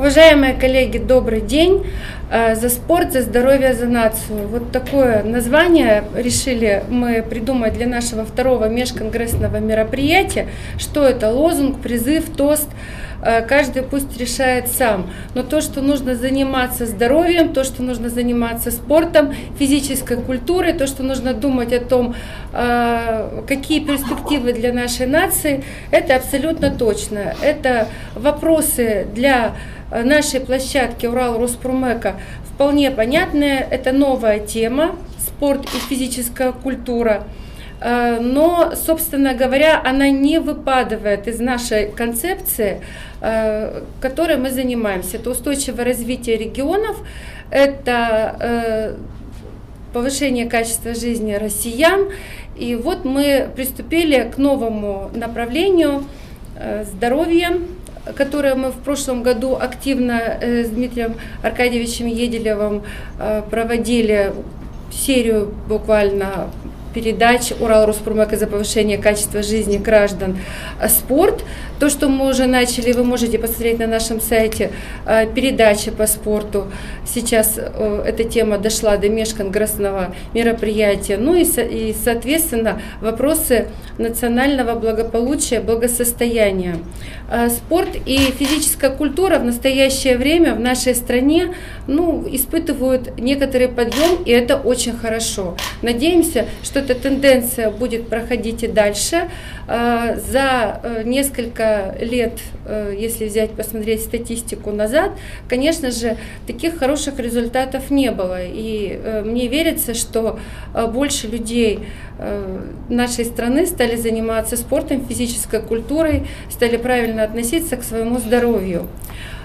Уважаемые коллеги, добрый день. Э, за спорт, за здоровье, за нацию. Вот такое название решили мы придумать для нашего второго межконгрессного мероприятия. Что это? Лозунг, призыв, тост. Э, каждый пусть решает сам. Но то, что нужно заниматься здоровьем, то, что нужно заниматься спортом, физической культурой, то, что нужно думать о том, э, какие перспективы для нашей нации, это абсолютно точно. Это вопросы для нашей площадки Урал Роспромека вполне понятные. Это новая тема, спорт и физическая культура. Э, но, собственно говоря, она не выпадает из нашей концепции, э, которой мы занимаемся. Это устойчивое развитие регионов, это э, повышение качества жизни россиян. И вот мы приступили к новому направлению здоровья, которое мы в прошлом году активно э, с Дмитрием Аркадьевичем Еделевым э, проводили серию буквально передач Урал Роспромека за повышение качества жизни граждан спорт. То, что мы уже начали, вы можете посмотреть на нашем сайте э, передачи по спорту. Сейчас э, эта тема дошла до межконгрессного мероприятия. Ну и, и, соответственно, вопросы национального благополучия, благосостояния. Э, спорт и физическая культура в настоящее время в нашей стране ну, испытывают некоторый подъем, и это очень хорошо. Надеемся, что эта тенденция будет проходить и дальше. За несколько лет, э, если взять, посмотреть статистику назад, конечно же, таких хороших результатов не было. И э, мне верится, что э, больше людей нашей страны стали заниматься спортом, физической культурой, стали правильно относиться к своему здоровью.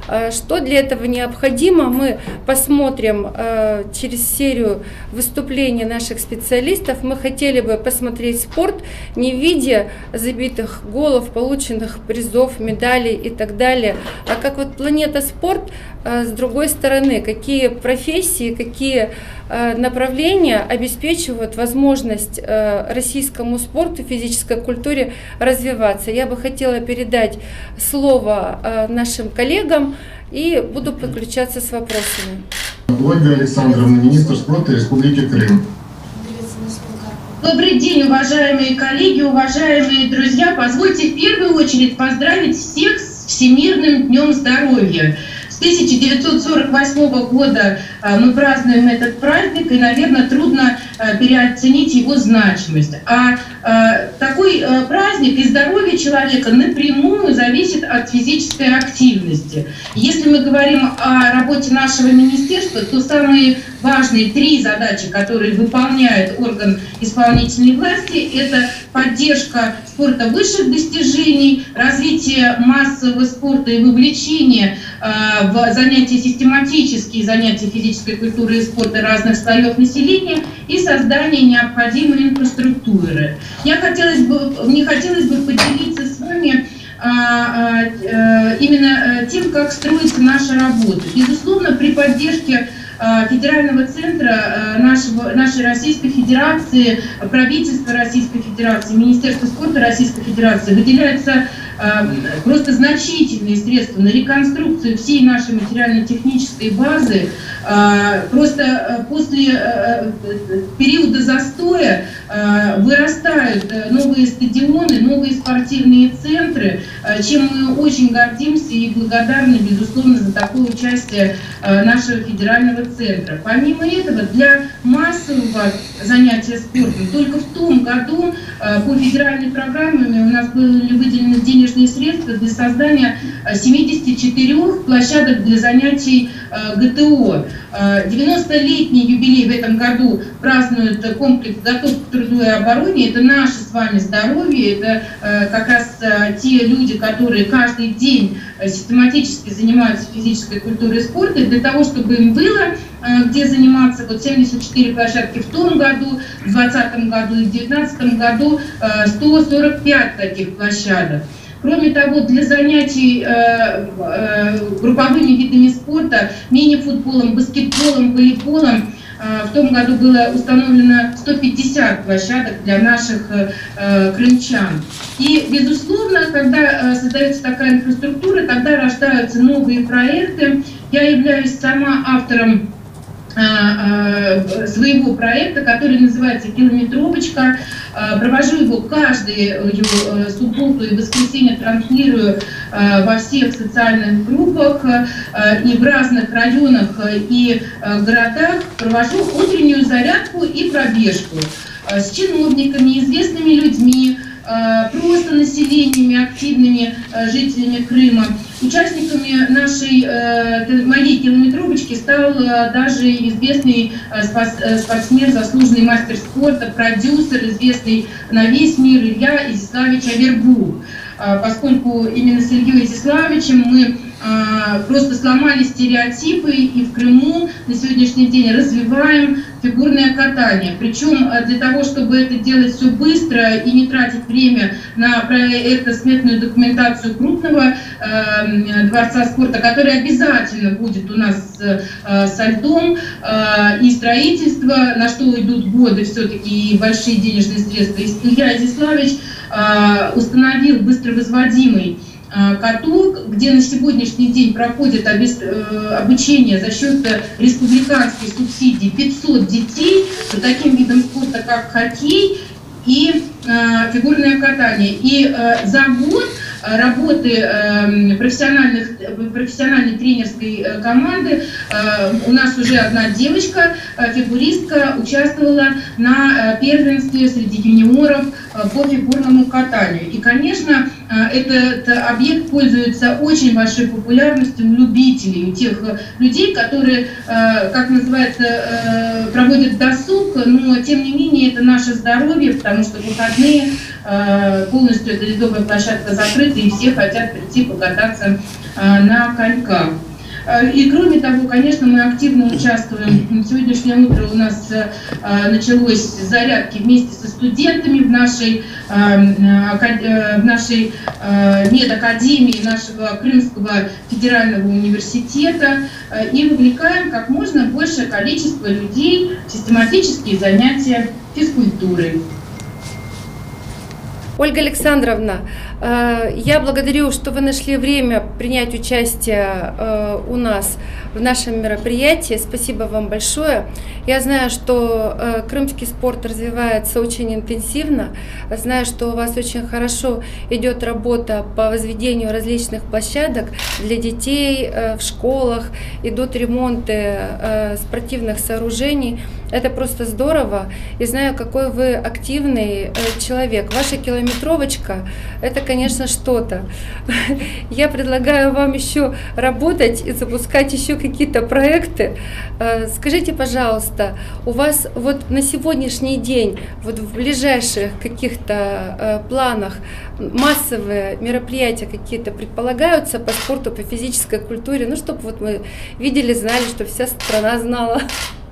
Э, что для этого необходимо, мы посмотрим э, через серию выступлений наших специалистов. Мы хотели бы посмотреть спорт не в виде забитых голов, полученных призов, медалей и так далее, а как вот планета спорт э, с другой стороны, какие профессии, какие направления обеспечивают возможность российскому спорту, физической культуре развиваться. Я бы хотела передать слово нашим коллегам, и буду подключаться с вопросами. Ольга Александровна, министр спорта Республики Крым. Добрый день, уважаемые коллеги, уважаемые друзья. Позвольте в первую очередь поздравить всех с Всемирным днем здоровья. С 1948 года а, мы празднуем этот праздник, и, наверное, трудно переоценить его значимость. А, а такой праздник и здоровье человека напрямую зависит от физической активности. Если мы говорим о работе нашего министерства, то самые важные три задачи, которые выполняет орган исполнительной власти, это поддержка спорта высших достижений, развитие массового спорта и вовлечение э, в занятия систематические, занятия физической культуры и спорта разных слоев населения и создание необходимой инфраструктуры. Я хотелось бы, мне хотелось бы поделиться с вами а, а, э, именно э, тем, как строится наша работа. Безусловно, при поддержке Э, федерального центра нашего, нашей Российской Федерации, правительства Российской Федерации, Министерства спорта Российской Федерации выделяются просто значительные средства на реконструкцию всей нашей материально-технической базы. Просто после периода застоя вырастают новые стадионы, новые спортивные центры, чем мы очень гордимся и благодарны, безусловно, за такое участие нашего федерального центра. Помимо этого, для массового занятия спортом только в том году э, по федеральной программе у нас были выделены денежные средства для создания 74 э, площадок для занятий э, ГТО. 90-летний юбилей в этом году празднует комплекс «Готов к труду и обороне». Это наше с вами здоровье, это как раз те люди, которые каждый день систематически занимаются физической культурой и спортом, для того, чтобы им было Э, где заниматься. Вот 74 площадки в том году, в 2020 году и в 2019 году 145 э, таких площадок. Кроме того, для занятий э, э, групповыми видами спорта, мини-футболом, баскетболом, волейболом, в том году было установлено 150 площадок для наших крымчан. И, безусловно, когда создается такая инфраструктура, тогда рождаются новые проекты. Я являюсь сама автором своего проекта, который называется «Километровочка». Провожу его каждую субботу и воскресенье, транслирую во всех социальных группах и в разных районах и городах. Провожу утреннюю зарядку и пробежку с чиновниками, известными людьми, просто населениями, активными жителями Крыма. Участниками нашей, э, моей километровочки стал э, даже известный э, спортсмен, заслуженный мастер спорта, продюсер, известный на весь мир Илья Изиславич Авербух. Поскольку именно с Ильей Изиславичем мы просто сломали стереотипы и в Крыму на сегодняшний день развиваем фигурное катание. Причем для того, чтобы это делать все быстро и не тратить время на проектно-сметную документацию крупного Э, дворца спорта, который обязательно будет у нас э, со льдом, э, и строительство, на что идут годы все-таки и большие денежные средства. Илья Изяславич установил быстровозводимый каток, где на сегодняшний день проходит обучение за счет республиканских субсидий 500 детей по таким видам спорта, как хоккей и фигурное катание. И за год работы эм, профессиональных, профессиональной тренерской э, команды э, у нас уже одна девочка, э, фигуристка, участвовала на первенстве среди юниоров по фигурному катанию. И, конечно, этот объект пользуется очень большой популярностью у любителей, у тех людей, которые, как называется, проводят досуг, но тем не менее это наше здоровье, потому что выходные полностью эта ледовая площадка закрыта, и все хотят прийти покататься а, на коньках. А, и кроме того, конечно, мы активно участвуем. Сегодняшнее утро у нас началось зарядки вместе со студентами в нашей, э, в нашей медакадемии нашего Крымского федерального университета и вовлекаем как можно большее количество людей в систематические занятия физкультурой. Ольга Александровна, я благодарю, что вы нашли время принять участие э, у нас в нашем мероприятии. Спасибо вам большое. Я знаю, что э, крымский спорт развивается очень интенсивно. Знаю, что у вас очень хорошо идет работа по возведению различных площадок для детей в школах. Идут ремонты спортивных сооружений. Это просто здорово. И знаю, какой вы активный человек. Километры километровочка, это, конечно, что-то. Я предлагаю вам еще работать и запускать еще какие-то проекты. Э, скажите, пожалуйста, у вас вот на сегодняшний день, вот в ближайших каких-то э, планах массовые мероприятия какие-то предполагаются по спорту, по физической культуре, ну, чтобы вот мы видели, знали, что вся страна знала.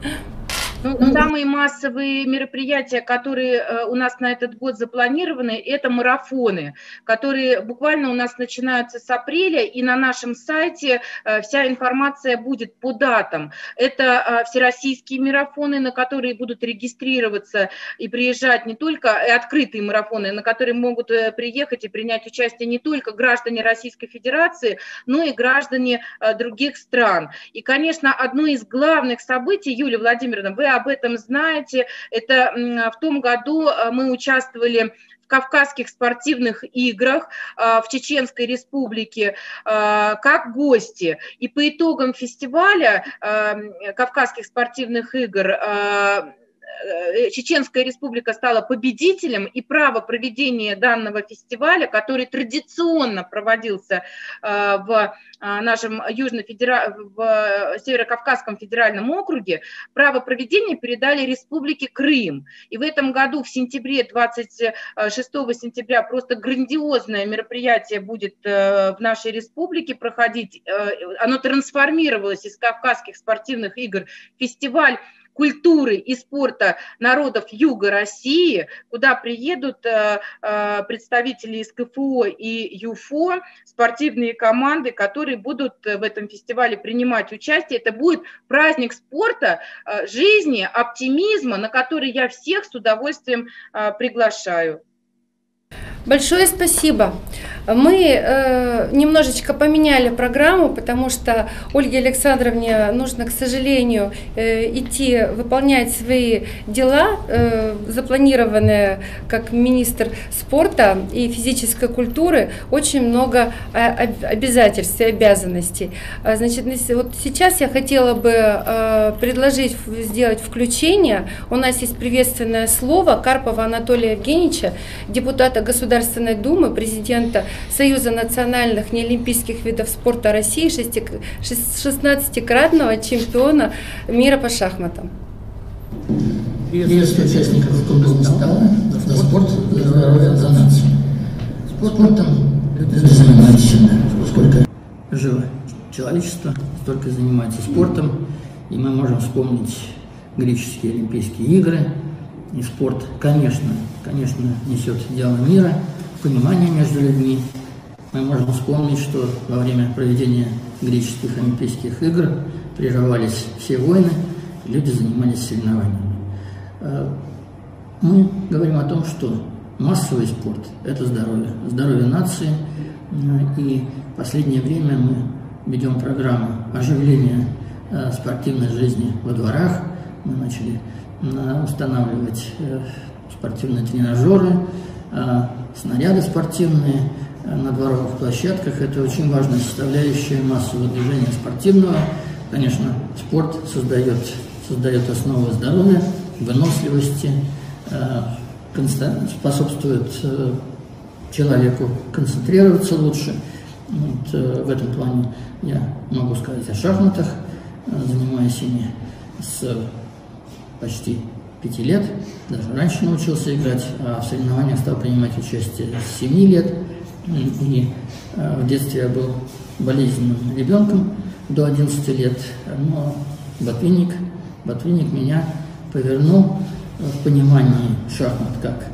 Ну, ну, самые массовые мероприятия, которые э, у нас на этот год запланированы, это марафоны, которые буквально у нас начинаются с апреля, и на нашем сайте э, вся информация будет по датам. Это э, всероссийские марафоны, на которые будут регистрироваться и приезжать не только открытые марафоны, на которые могут приехать и принять участие не только граждане Российской Федерации, но и граждане других стран. И, конечно, одно из главных событий, Юлия Владимировна, вы об этом знаете. Это в том году э, мы участвовали в Кавказских спортивных играх э, в Чеченской республике э, как гости. И по итогам фестиваля Кавказских спортивных игр Чеченская республика стала победителем, и право проведения данного фестиваля, который традиционно проводился э, в э, нашем Южно-Федера... в Северо-Кавказском федеральном округе, право проведения передали республике Крым. И в этом году, в сентябре, 26 сентября, просто грандиозное мероприятие будет в нашей республике проходить. Оно трансформировалось из Кавказских спортивных игр в фестиваль культуры и спорта народов Юга России, куда приедут э, э, представители из КФО и ЮФО, спортивные команды, которые будут в этом фестивале принимать участие. Это будет праздник спорта, жизни, оптимизма, на который я всех с удовольствием приглашаю. Большое спасибо. Мы э, немножечко поменяли программу, потому что Ольге Александровне нужно, к сожалению, э, идти выполнять свои дела, э, запланированные как министр спорта и физической культуры, очень много э, обязательств и обязанностей. А, значит, вот сейчас я хотела бы э, предложить сделать включение. У нас есть приветственное слово Карпова Анатолия Евгеньевича, депутата Государственной Думы, президента Союза национальных неолимпийских видов спорта России, 16-кратного чемпиона мира по шахматам. Приветствую участников круглого стола за спорт, за здоровье, за нацию. Спортом люди занимаются сколько живо человечество, столько занимается спортом, и мы можем вспомнить греческие Олимпийские игры, и спорт, конечно, конечно, несет дело мира, понимание между людьми. Мы можем вспомнить, что во время проведения греческих Олимпийских игр прерывались все войны, люди занимались соревнованиями. Э, мы говорим о том, что массовый спорт – это здоровье, здоровье нации. Э, и в последнее время мы ведем программу оживления э, спортивной жизни во дворах. Мы начали устанавливать спортивные тренажеры, снаряды спортивные э, на дворовых площадках. Это очень важная составляющая массового движения спортивного. Конечно, спорт создает, создает основу здоровья, выносливости, э, способствует э, человеку концентрироваться лучше. Вот, в этом плане я могу сказать о шахматах, занимаюсь ими с почти пяти лет, даже раньше научился играть, а в соревнованиях стал принимать участие с 7 лет. И э, в детстве я был болезненным ребенком до 11 лет, но ботвинник, ботвинник меня повернул в понимании шахмат как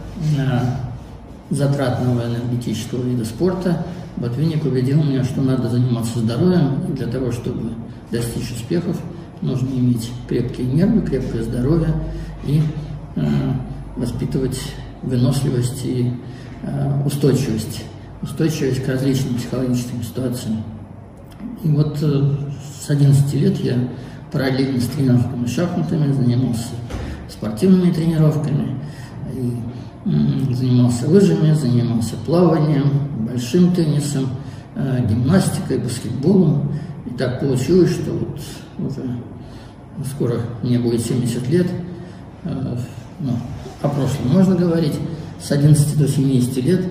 затратного энергетического вида спорта. Ботвинник убедил меня, что надо заниматься здоровьем, для того, чтобы достичь успехов, нужно иметь крепкие нервы, крепкое здоровье, и э, воспитывать выносливость и э, устойчивость, устойчивость к различным психологическим ситуациям. И вот э, с 11 лет я параллельно с тренировками шахматами занимался спортивными тренировками, и, занимался лыжами, занимался плаванием, большим теннисом, э, гимнастикой, баскетболом. И так получилось, что вот уже скоро мне будет 70 лет – Э, ну, о прошлом можно говорить, с 11 до 70 лет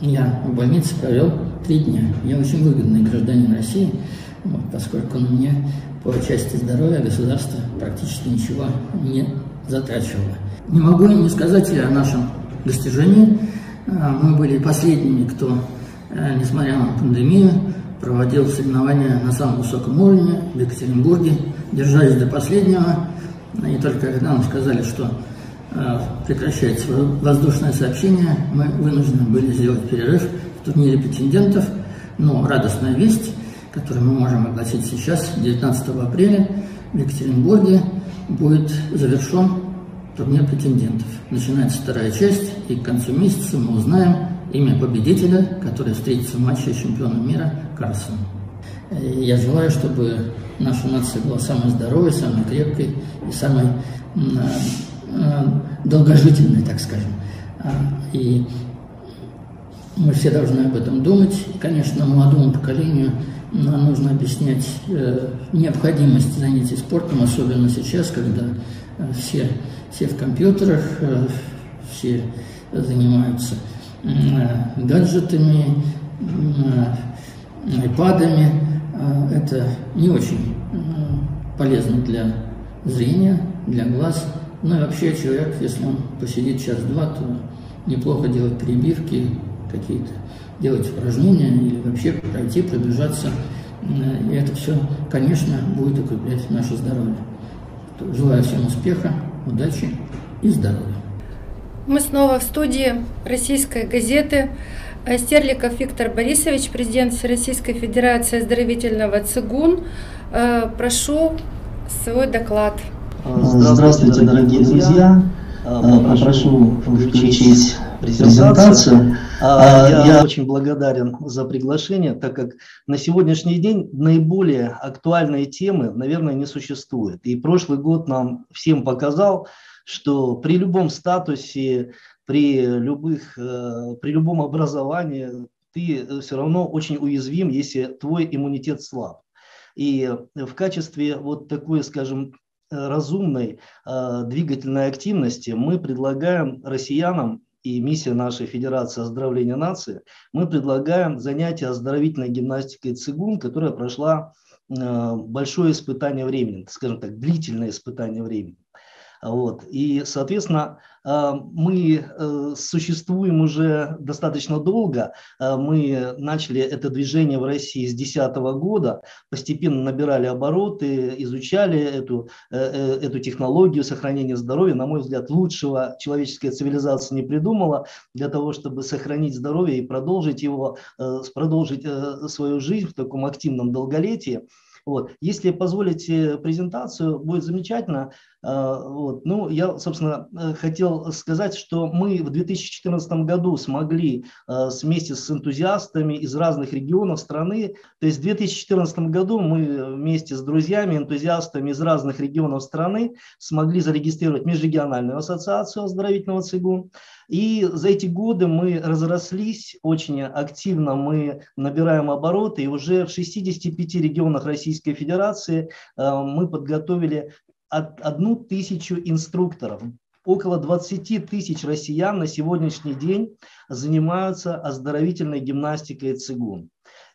я в больнице провел три дня. Я очень выгодный гражданин России, вот, поскольку на мне по части здоровья государство практически ничего не затрачивало. Не могу не сказать о нашем достижении. Э, мы были последними, кто, э, несмотря на пандемию, проводил соревнования на самом высоком уровне в Екатеринбурге, держались до последнего. И только когда нам сказали, что э, прекращается воздушное сообщение, мы вынуждены были сделать перерыв в турнире претендентов. Но радостная весть, которую мы можем огласить сейчас, 19 апреля в Екатеринбурге будет завершен турнир претендентов. Начинается вторая часть, и к концу месяца мы узнаем имя победителя, который встретится в матче чемпиона мира Карлсона. Я желаю, чтобы наша нация была самой здоровой, самой крепкой и самой долгожительной, так скажем. А, и мы все должны об этом думать. Конечно, молодому поколению нам нужно объяснять э, необходимость занятий спортом, особенно сейчас, когда э, все, все в компьютерах, э, все занимаются гаджетами, айпадами, а, это не очень полезно для зрения, для глаз. Ну и вообще человек, если он посидит час-два, то неплохо делать перебивки какие-то, делать упражнения или вообще пройти, пробежаться. И это все, конечно, будет укреплять наше здоровье. Желаю всем успеха, удачи и здоровья. Мы снова в студии российской газеты. Стерликов Виктор Борисович, президент Всероссийской Федерации оздоровительного ЦИГУН. Э, прошу свой доклад. Здравствуйте, дорогие друзья. Попрошу включить презентацию. Я очень благодарен за приглашение, так как на сегодняшний день наиболее актуальные темы, наверное, не существует. И прошлый год нам всем показал, что при любом статусе, при, любых, э, при любом образовании ты все равно очень уязвим, если твой иммунитет слаб. И в качестве вот такой, скажем, разумной э, двигательной активности мы предлагаем россиянам и миссия нашей Федерации оздоровления нации, мы предлагаем занятие оздоровительной гимнастикой цигун, которая прошла э, большое испытание времени, скажем так, длительное испытание времени. Вот. И, соответственно, э, мы э, существуем уже достаточно долго. Э, мы начали это движение в России с 2010 года, постепенно набирали обороты, изучали эту, эту технологию сохранения здоровья. На мой взгляд, лучшего человеческая цивилизация не придумала для того, чтобы сохранить здоровье и продолжить его, продолжить свою жизнь в таком активном долголетии. Вот. Если позволите презентацию, будет замечательно. А, вот. Ну, я, собственно, э, хотел сказать, что мы в 2014 году смогли э, вместе с энтузиастами из разных регионов страны, то есть в 2014 году мы вместе с друзьями, энтузиастами из разных регионов страны смогли зарегистрировать Межрегиональную ассоциацию оздоровительного цигун. И за эти годы мы разрослись очень активно, мы набираем обороты, и уже в 65 регионах Российской Федерации э, мы подготовили одну тысячу инструкторов. Около 20 тысяч россиян на сегодняшний день занимаются оздоровительной гимнастикой цигун.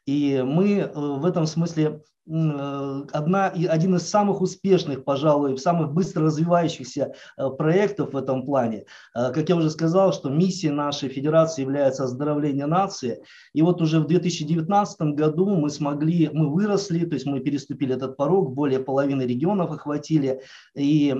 И мы э, в этом смысле одна, и один из самых успешных, пожалуй, самых быстро развивающихся э, проектов в этом плане. Э, как я уже сказал, что миссия нашей федерации является оздоровление нации. И вот уже в 2019 году мы смогли, мы выросли, то есть мы переступили этот порог, более половины регионов охватили, и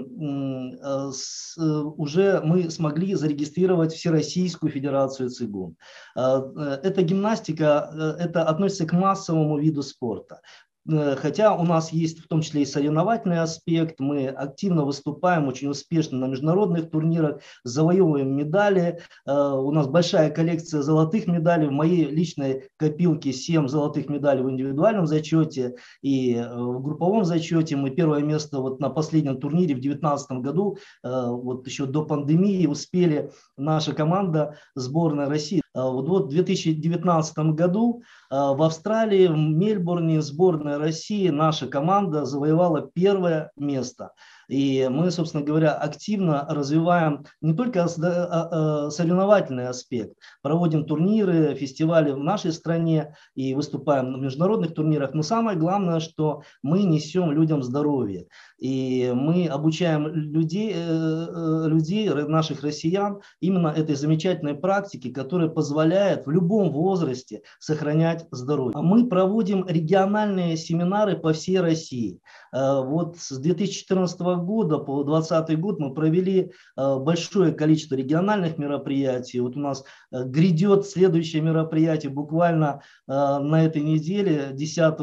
уже мы смогли зарегистрировать Всероссийскую федерацию цигун. Эта гимнастика, это относится к массовому виду спорта. Э, хотя у нас есть в том числе и соревновательный аспект, мы активно выступаем очень успешно на международных турнирах, завоевываем медали. Э, у нас большая коллекция золотых медалей. В моей личной копилке 7 золотых медалей в индивидуальном зачете и э, в групповом зачете. Мы первое место вот на последнем турнире в 2019 году, вот еще до пандемии, успели наша команда сборная России. Вот, вот в 2019 году в Австралии, в Мельбурне сборная России наша команда завоевала первое место. И мы, собственно говоря, активно развиваем не только а, а, соревновательный аспект, проводим турниры, фестивали в нашей стране и выступаем на международных турнирах, но самое главное, что мы несем людям здоровье. И мы обучаем людей, э, э, людей, наших россиян, именно этой замечательной практике, которая позволяет в любом возрасте сохранять здоровье. Мы проводим региональные семинары по всей России. Э, вот с 2014 года по 2020 год мы провели большое количество региональных мероприятий. Вот у нас грядет следующее мероприятие буквально на этой неделе, 10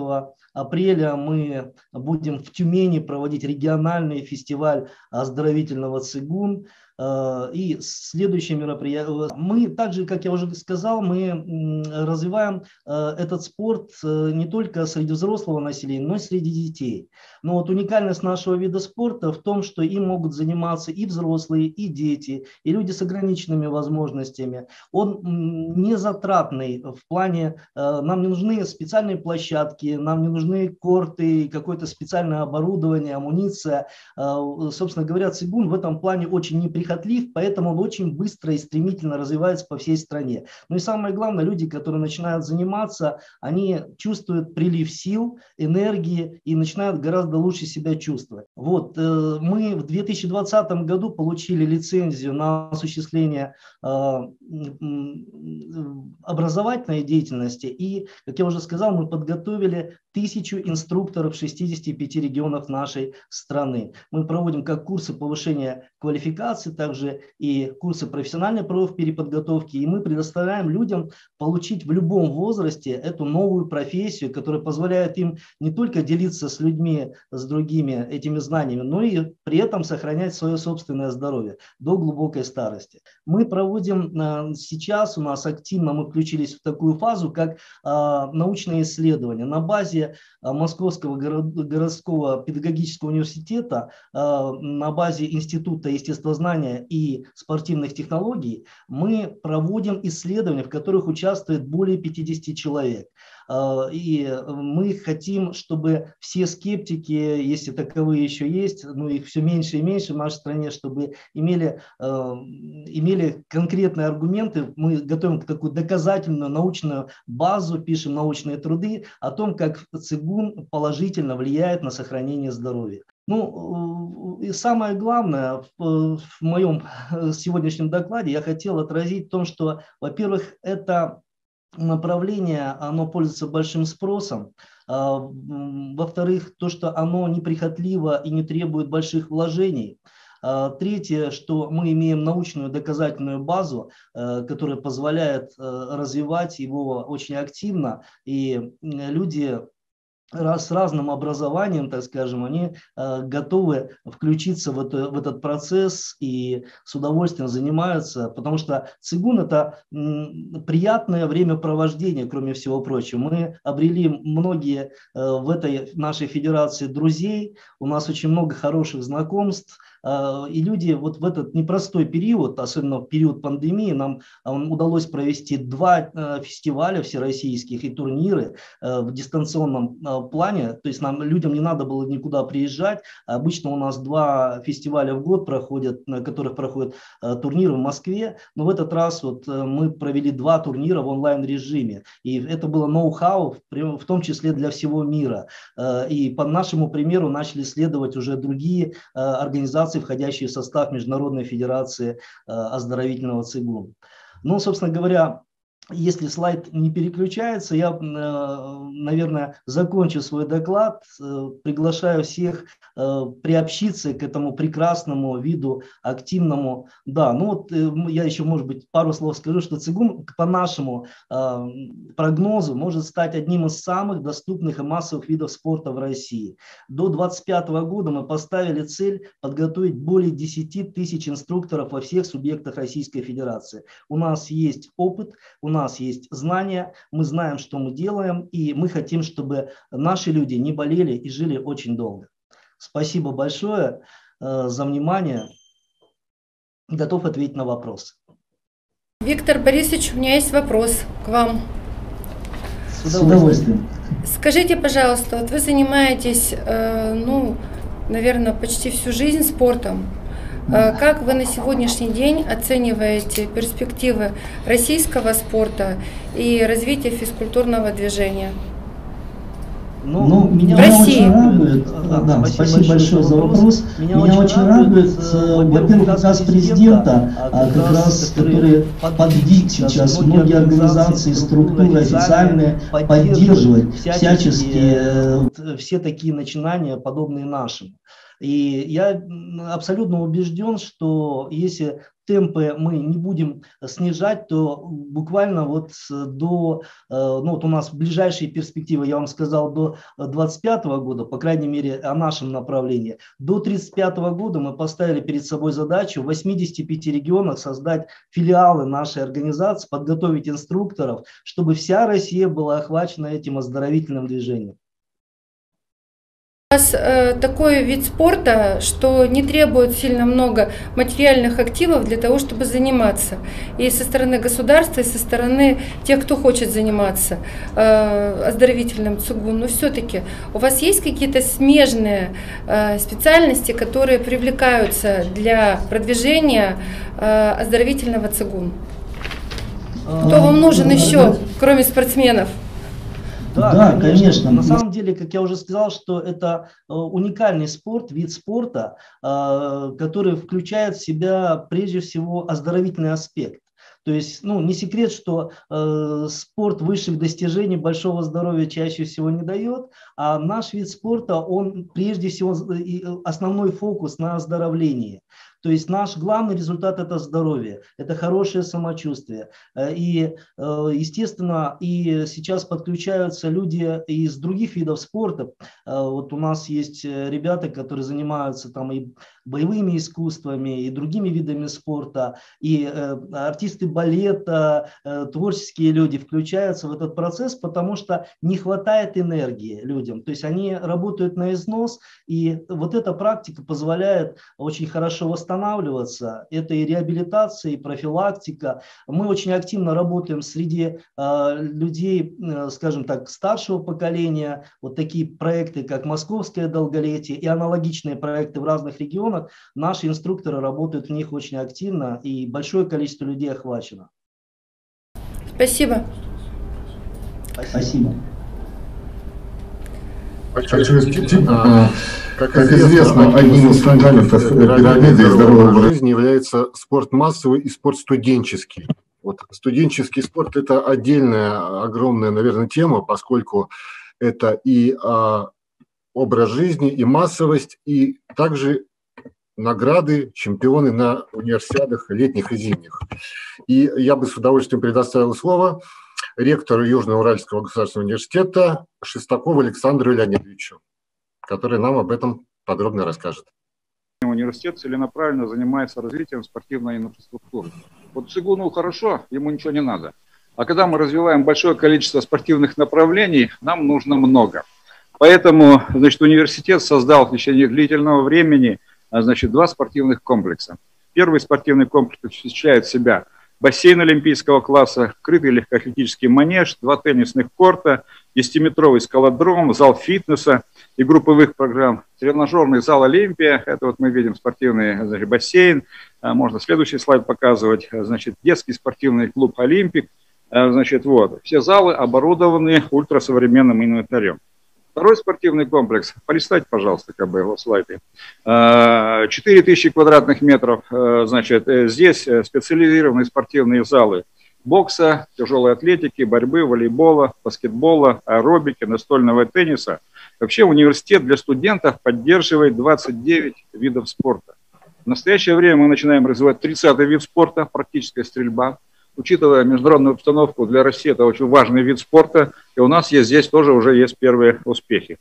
апреля мы будем в Тюмени проводить региональный фестиваль оздоровительного цигун. Э, и следующее мероприятие. Мы также, как я уже сказал, мы развиваем э, этот спорт э, не только среди взрослого населения, но и среди детей. Но вот уникальность нашего вида спорта в том, что им могут заниматься и взрослые, и дети, и люди с ограниченными возможностями. Он не затратный в плане, нам не нужны специальные площадки, нам не нужны корты, какое-то специальное оборудование, амуниция. Собственно говоря, цигун в этом плане очень неприятный неприхотлив, поэтому он очень быстро и стремительно развивается по всей стране. Ну и самое главное, люди, которые начинают заниматься, они чувствуют прилив сил, энергии и начинают гораздо лучше себя чувствовать. Вот, э, мы в 2020 году получили лицензию на осуществление э, образовательной деятельности и, как я уже сказал, мы подготовили тысячу инструкторов в 65 регионах нашей страны. Мы проводим как курсы повышения квалификации, также и курсы профессиональной профпереподготовки. И мы предоставляем людям получить в любом возрасте эту новую профессию, которая позволяет им не только делиться с людьми, с другими этими знаниями, но и при этом сохранять свое собственное здоровье до глубокой старости. Мы проводим э, сейчас, у нас активно мы включились в такую фазу, как а, научные исследования. На базе а, Московского городского педагогического университета, а, на базе Института естествознания и спортивных технологий мы проводим исследования, в которых участвует более 50 человек. А, и мы хотим, чтобы все скептики, если таковые еще есть, ну их все меньше и меньше в нашей стране, чтобы имели, а, имели конкретные аргументы. Мы готовим такую доказательную научную базу, пишем научные труды о том, как цигун положительно влияет на сохранение здоровья. Ну, и самое главное в моем сегодняшнем докладе я хотел отразить в том, что, во-первых, это направление, оно пользуется большим спросом. А, во-вторых, то, что оно неприхотливо и не требует больших вложений. А, третье, что мы имеем научную доказательную базу, э, которая позволяет э, развивать его очень активно, и люди с разным образованием, так скажем, они э, готовы включиться в, это, в этот процесс и с удовольствием занимаются, потому что цигун – это приятное времяпровождение, кроме всего прочего. Мы обрели многие э, в этой нашей федерации друзей, у нас очень много хороших знакомств, и люди вот в этот непростой период, особенно в период пандемии, нам э, удалось провести два э, фестиваля всероссийских и турниры э, в дистанционном плане, то есть нам людям не надо было никуда приезжать. Обычно у нас два фестиваля в год проходят, на которых проходят э, турниры в Москве, но в этот раз вот э, мы провели два турнира в онлайн режиме, и это было ноу-хау, в том числе для всего мира. Э, и по нашему примеру начали следовать уже другие организации, входящие в состав Международной Федерации оздоровительного цигун. Ну, собственно говоря, если слайд не переключается, я, э, наверное, закончу свой доклад. Э, приглашаю всех э, приобщиться к этому прекрасному виду, активному. Да, ну вот я еще, может быть, пару слов скажу, что цигун по нашему прогнозу может стать одним из самых доступных и массовых видов спорта в России. До 2025 года мы поставили цель подготовить более 10 тысяч инструкторов во всех субъектах Российской Федерации. У нас есть опыт, у нас есть знания, мы знаем, что мы делаем, и мы хотим, чтобы наши люди не болели и жили очень долго. Спасибо большое э, за внимание. Готов ответить на вопросы. Виктор Борисович, у меня есть вопрос к вам. С удовольствием. Скажите, пожалуйста, вот вы занимаетесь, э, ну, наверное, почти всю жизнь спортом. Э, как вы на сегодняшний день оцениваете перспективы российского спорта и развития физкультурного движения? Ну, ну меня очень радует, да, да, спасибо, большое за вопрос. Меня, меня очень радует, э, во-первых, указ президента, а, как раз, который подвиг сейчас многие организации, структуры официальные поддерживать всячески э, все такие начинания, подобные нашим. И я абсолютно убежден, что если темпы мы не будем снижать, то буквально вот до, э, ну вот у нас ближайшие перспективы, я вам сказал, до 2025 года, по крайней мере, о нашем направлении. До 1935 года мы поставили перед собой задачу в 85 регионах создать филиалы нашей организации, подготовить инструкторов, чтобы вся Россия была охвачена этим оздоровительным движением нас э, такой вид спорта, что не требует сильно много материальных активов для того, чтобы заниматься. И со стороны государства, и со стороны тех, кто хочет заниматься э, оздоровительным цугун. Но все-таки у вас есть какие-то смежные э, специальности, которые привлекаются для продвижения э, оздоровительного цигун? Кто вам нужен еще, кроме спортсменов? Да, да конечно. конечно. На самом деле, как я уже сказал, что это э, уникальный спорт, вид спорта, э, который включает в себя прежде всего оздоровительный аспект. То есть, ну, не секрет, что э, спорт высших достижений большого здоровья чаще всего не дает, а наш вид спорта, он прежде всего основной фокус на оздоровлении. То есть наш главный результат – это здоровье, это хорошее самочувствие. Э, и, э, естественно, и сейчас подключаются люди из других видов спорта. Э, вот у нас есть ребята, которые занимаются там и боевыми искусствами, и другими видами спорта, и артисты балета, творческие люди включаются в этот процесс, потому что не хватает энергии людям. То есть они работают на износ, и вот эта практика позволяет очень хорошо восстанавливаться. Это и реабилитация, и профилактика. Мы очень активно работаем среди э, людей, э, скажем так, старшего поколения. Вот такие проекты, как «Московское долголетие» и аналогичные проекты в разных регионах. Наши инструкторы работают в них очень активно, и большое количество людей охвачено. Спасибо. Спасибо. Хочу как, как известно, одним из фундаментов пирамиды здорового жизни является спорт массовый и спорт студенческий. Вот студенческий спорт – это отдельная, огромная, наверное, тема, поскольку это и а, образ жизни, и массовость, и также награды, чемпионы на универсиадах летних и зимних. И я бы с удовольствием предоставил слово ректору Южно-Уральского государственного университета Шестакову Александру Леонидовичу который нам об этом подробно расскажет. Университет целенаправленно занимается развитием спортивной инфраструктуры. Вот Цигуну хорошо, ему ничего не надо. А когда мы развиваем большое количество спортивных направлений, нам нужно много. Поэтому значит, университет создал в течение длительного времени значит, два спортивных комплекса. Первый спортивный комплекс включает в себя бассейн олимпийского класса, крытый легкоатлетический манеж, два теннисных корта, 10-метровый скалодром, зал фитнеса и групповых программ, тренажерный зал Олимпия, это вот мы видим спортивный значит, бассейн, а, можно следующий слайд показывать, значит, детский спортивный клуб Олимпик, а, значит, вот, все залы оборудованы ультрасовременным инвентарем. Второй спортивный комплекс, полистать, пожалуйста, как бы его слайды. 4000 квадратных метров, э, значит, э, здесь э, специализированные спортивные залы бокса, тяжелой атлетики, борьбы, волейбола, баскетбола, аэробики, настольного тенниса. Вообще университет для студентов поддерживает 29 видов спорта. В настоящее время мы начинаем развивать 30 вид спорта, практическая стрельба учитывая международную обстановку, для России это очень важный вид спорта, и у нас есть здесь тоже уже есть первые успехи.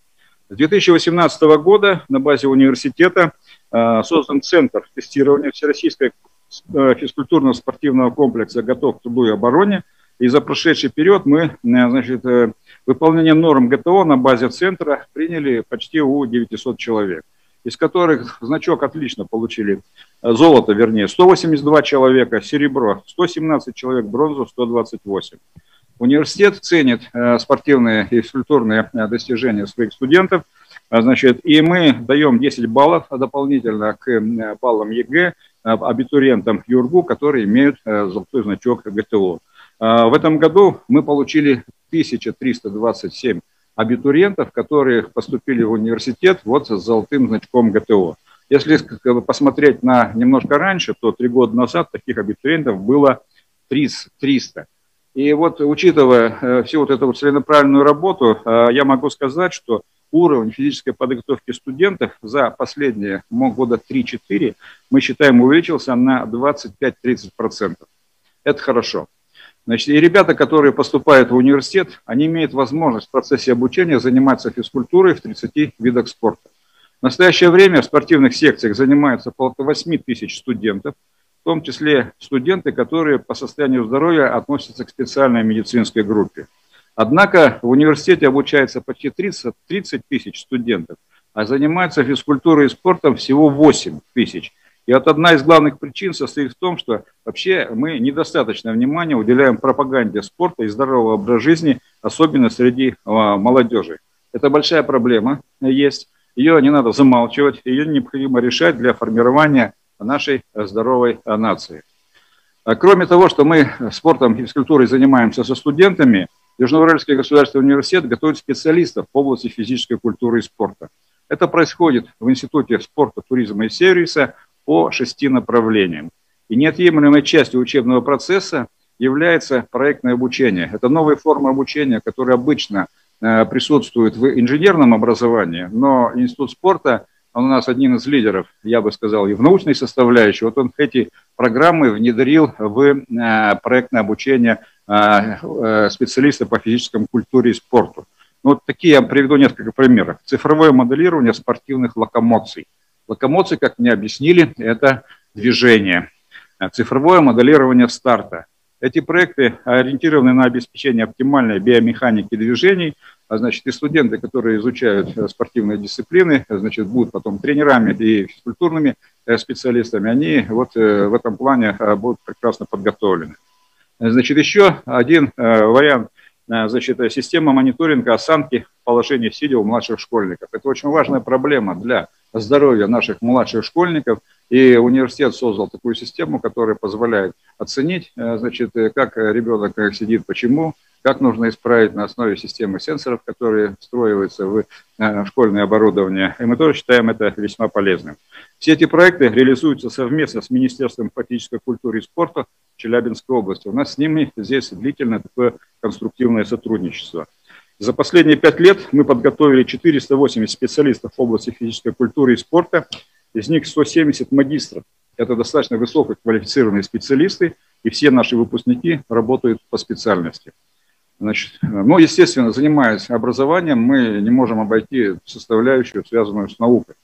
С 2018 года на базе университета э, создан Центр тестирования Всероссийского э, физкультурно-спортивного комплекса «Готов к труду и обороне». И за прошедший период мы, э, значит, выполнением норм ГТО на базе центра приняли почти у 900 человек из которых значок отлично получили, э, золото, вернее, 182 человека, серебро, 117 человек, бронзу, 128. Университет ценит э, спортивные и физкультурные э, достижения своих студентов, значит, и мы даем 10 баллов дополнительно к баллам ЕГЭ абитуриентам ЮУрГУ, которые имеют золотой значок ГТО. В этом году мы получили 1327 абитуриентов, которые поступили в университет вот с золотым значком ГТО. Если посмотреть на немножко раньше, то три года назад таких абитуриентов было 300. И вот учитывая э, всю вот эту целенаправленную работу, э, я могу сказать, что уровень физической подготовки студентов за последние года 3-4, мы считаем, увеличился на 25-30%. Это хорошо. Значит, и ребята, которые поступают в университет, они имеют возможность в процессе обучения заниматься физкультурой в 30 видах спорта. В настоящее время в спортивных секциях занимаются около 8 тысяч студентов, в том числе студенты, которые по состоянию здоровья относятся к специальной медицинской группе. Однако в университете обучается почти 30, 30 тысяч студентов, а занимаются физкультурой и спортом всего 8 тысяч – и вот одна из главных причин состоит в том, что вообще мы недостаточно внимания уделяем пропаганде спорта и здорового образа жизни, особенно среди а, молодежи. Это большая проблема есть. Ее не надо замалчивать, ее необходимо решать для формирования нашей здоровой нации. А кроме того, что мы спортом и физкультурой занимаемся со студентами, Южноуральский государственный университет готовит специалистов в области физической культуры и спорта. Это происходит в Институте спорта, туризма и сервиса по шести направлениям. И неотъемлемой частью учебного процесса является проектное обучение. Это новая форма обучения, которая обычно присутствует в инженерном образовании, но Институт спорта он у нас один из лидеров, я бы сказал, и в научной составляющей. Вот он эти программы внедрил в проектное обучение специалистов по физической культуре и спорту. Ну, вот такие я приведу несколько примеров. Цифровое моделирование спортивных локомоций. Локомоции, как мне объяснили, это движение. Цифровое моделирование старта. Эти проекты ориентированы на обеспечение оптимальной биомеханики движений, а значит, и студенты, которые изучают э, спортивные дисциплины, значит, будут потом тренерами и физкультурными э, специалистами, они вот э, в этом плане будут прекрасно подготовлены. Значит, еще один вариант – Э, значит, система мониторинга осанки положения сидя у младших школьников. Это очень важная проблема для здоровья наших младших школьников. И университет создал такую систему, которая позволяет оценить, э, значит, как ребенок сидит, почему, как нужно исправить на основе системы сенсоров, которые встроиваются в э, школьное оборудование. И мы тоже считаем это весьма полезным. Все эти проекты реализуются совместно с Министерством фактической культуры и спорта Челябинской области. У нас с ними здесь длительное такое конструктивное сотрудничество. За последние пять лет мы подготовили 480 специалистов в области физической культуры и спорта, из них 170 магистров. Это достаточно высококвалифицированные специалисты, и все наши выпускники работают по специальности. Значит, ну, естественно, занимаясь образованием, мы не можем обойти составляющую, связанную с наукой.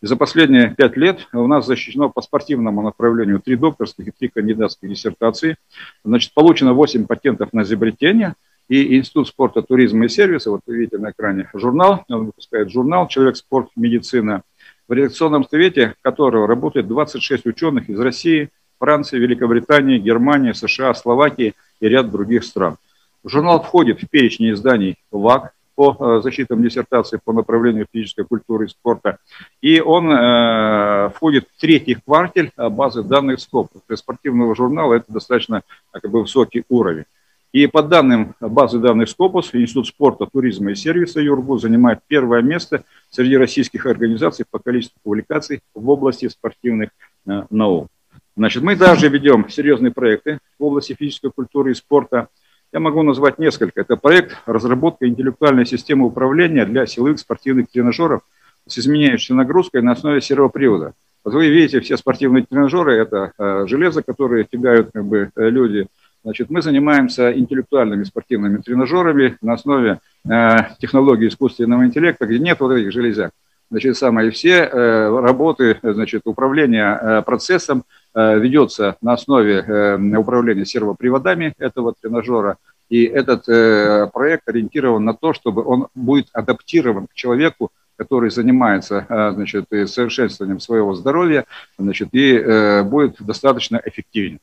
И за последние пять лет у нас защищено по спортивному направлению три докторских и три кандидатских диссертации. Значит, получено 8 патентов на изобретение. И Институт спорта, туризма и сервиса, вот вы видите на экране журнал, он выпускает журнал «Человек, спорт, медицина», в редакционном совете которого работает 26 ученых из России, Франции, Великобритании, Германии, США, Словакии и ряд других стран. Журнал входит в перечень изданий ВАК по э, защитам диссертации по направлению физической культуры и спорта. И он э, входит в третий кварталь э, базы данных СКОП. Для спортивного журнала это достаточно как бы, высокий уровень. И по данным базы данных Скопус, Институт спорта, туризма и сервиса ЮРГУ занимает первое место среди российских организаций по количеству публикаций в области спортивных э, наук. Значит, мы также ведем серьезные проекты в области физической культуры и спорта. Я могу назвать несколько. Это проект разработка интеллектуальной системы управления для силовых спортивных тренажеров с изменяющейся нагрузкой на основе сервопривода. Вот вы видите, все спортивные тренажеры – это э, железо, которое тягают как бы, э, люди. Значит, мы занимаемся интеллектуальными спортивными тренажерами на основе э, технологий искусственного интеллекта, где нет вот этих железяк. Значит, самое все э, работы, значит, управления э, процессом Э, ведется на основе э, управления сервоприводами этого тренажера. И этот э, проект ориентирован на то, чтобы он будет адаптирован к человеку, который занимается значит, совершенствованием своего здоровья значит, и будет достаточно эффективен.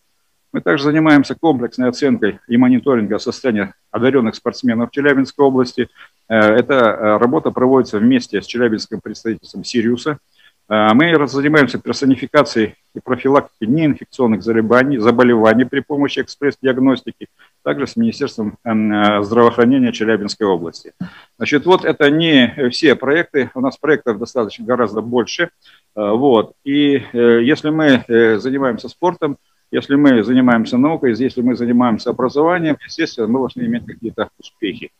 Мы также занимаемся комплексной оценкой и мониторингом состояния одаренных спортсменов Челябинской области. Эта работа проводится вместе с Челябинским представительством Сириуса – а, мы занимаемся персонификацией и профилактикой неинфекционных заболеваний, заболеваний при помощи экспресс-диагностики, также с Министерством э, здравоохранения Челябинской области. Значит, вот это не все проекты, у нас проектов достаточно гораздо больше. Э, вот. И э, если мы занимаемся спортом, если мы занимаемся наукой, если мы занимаемся образованием, естественно, мы должны иметь какие-то успехи.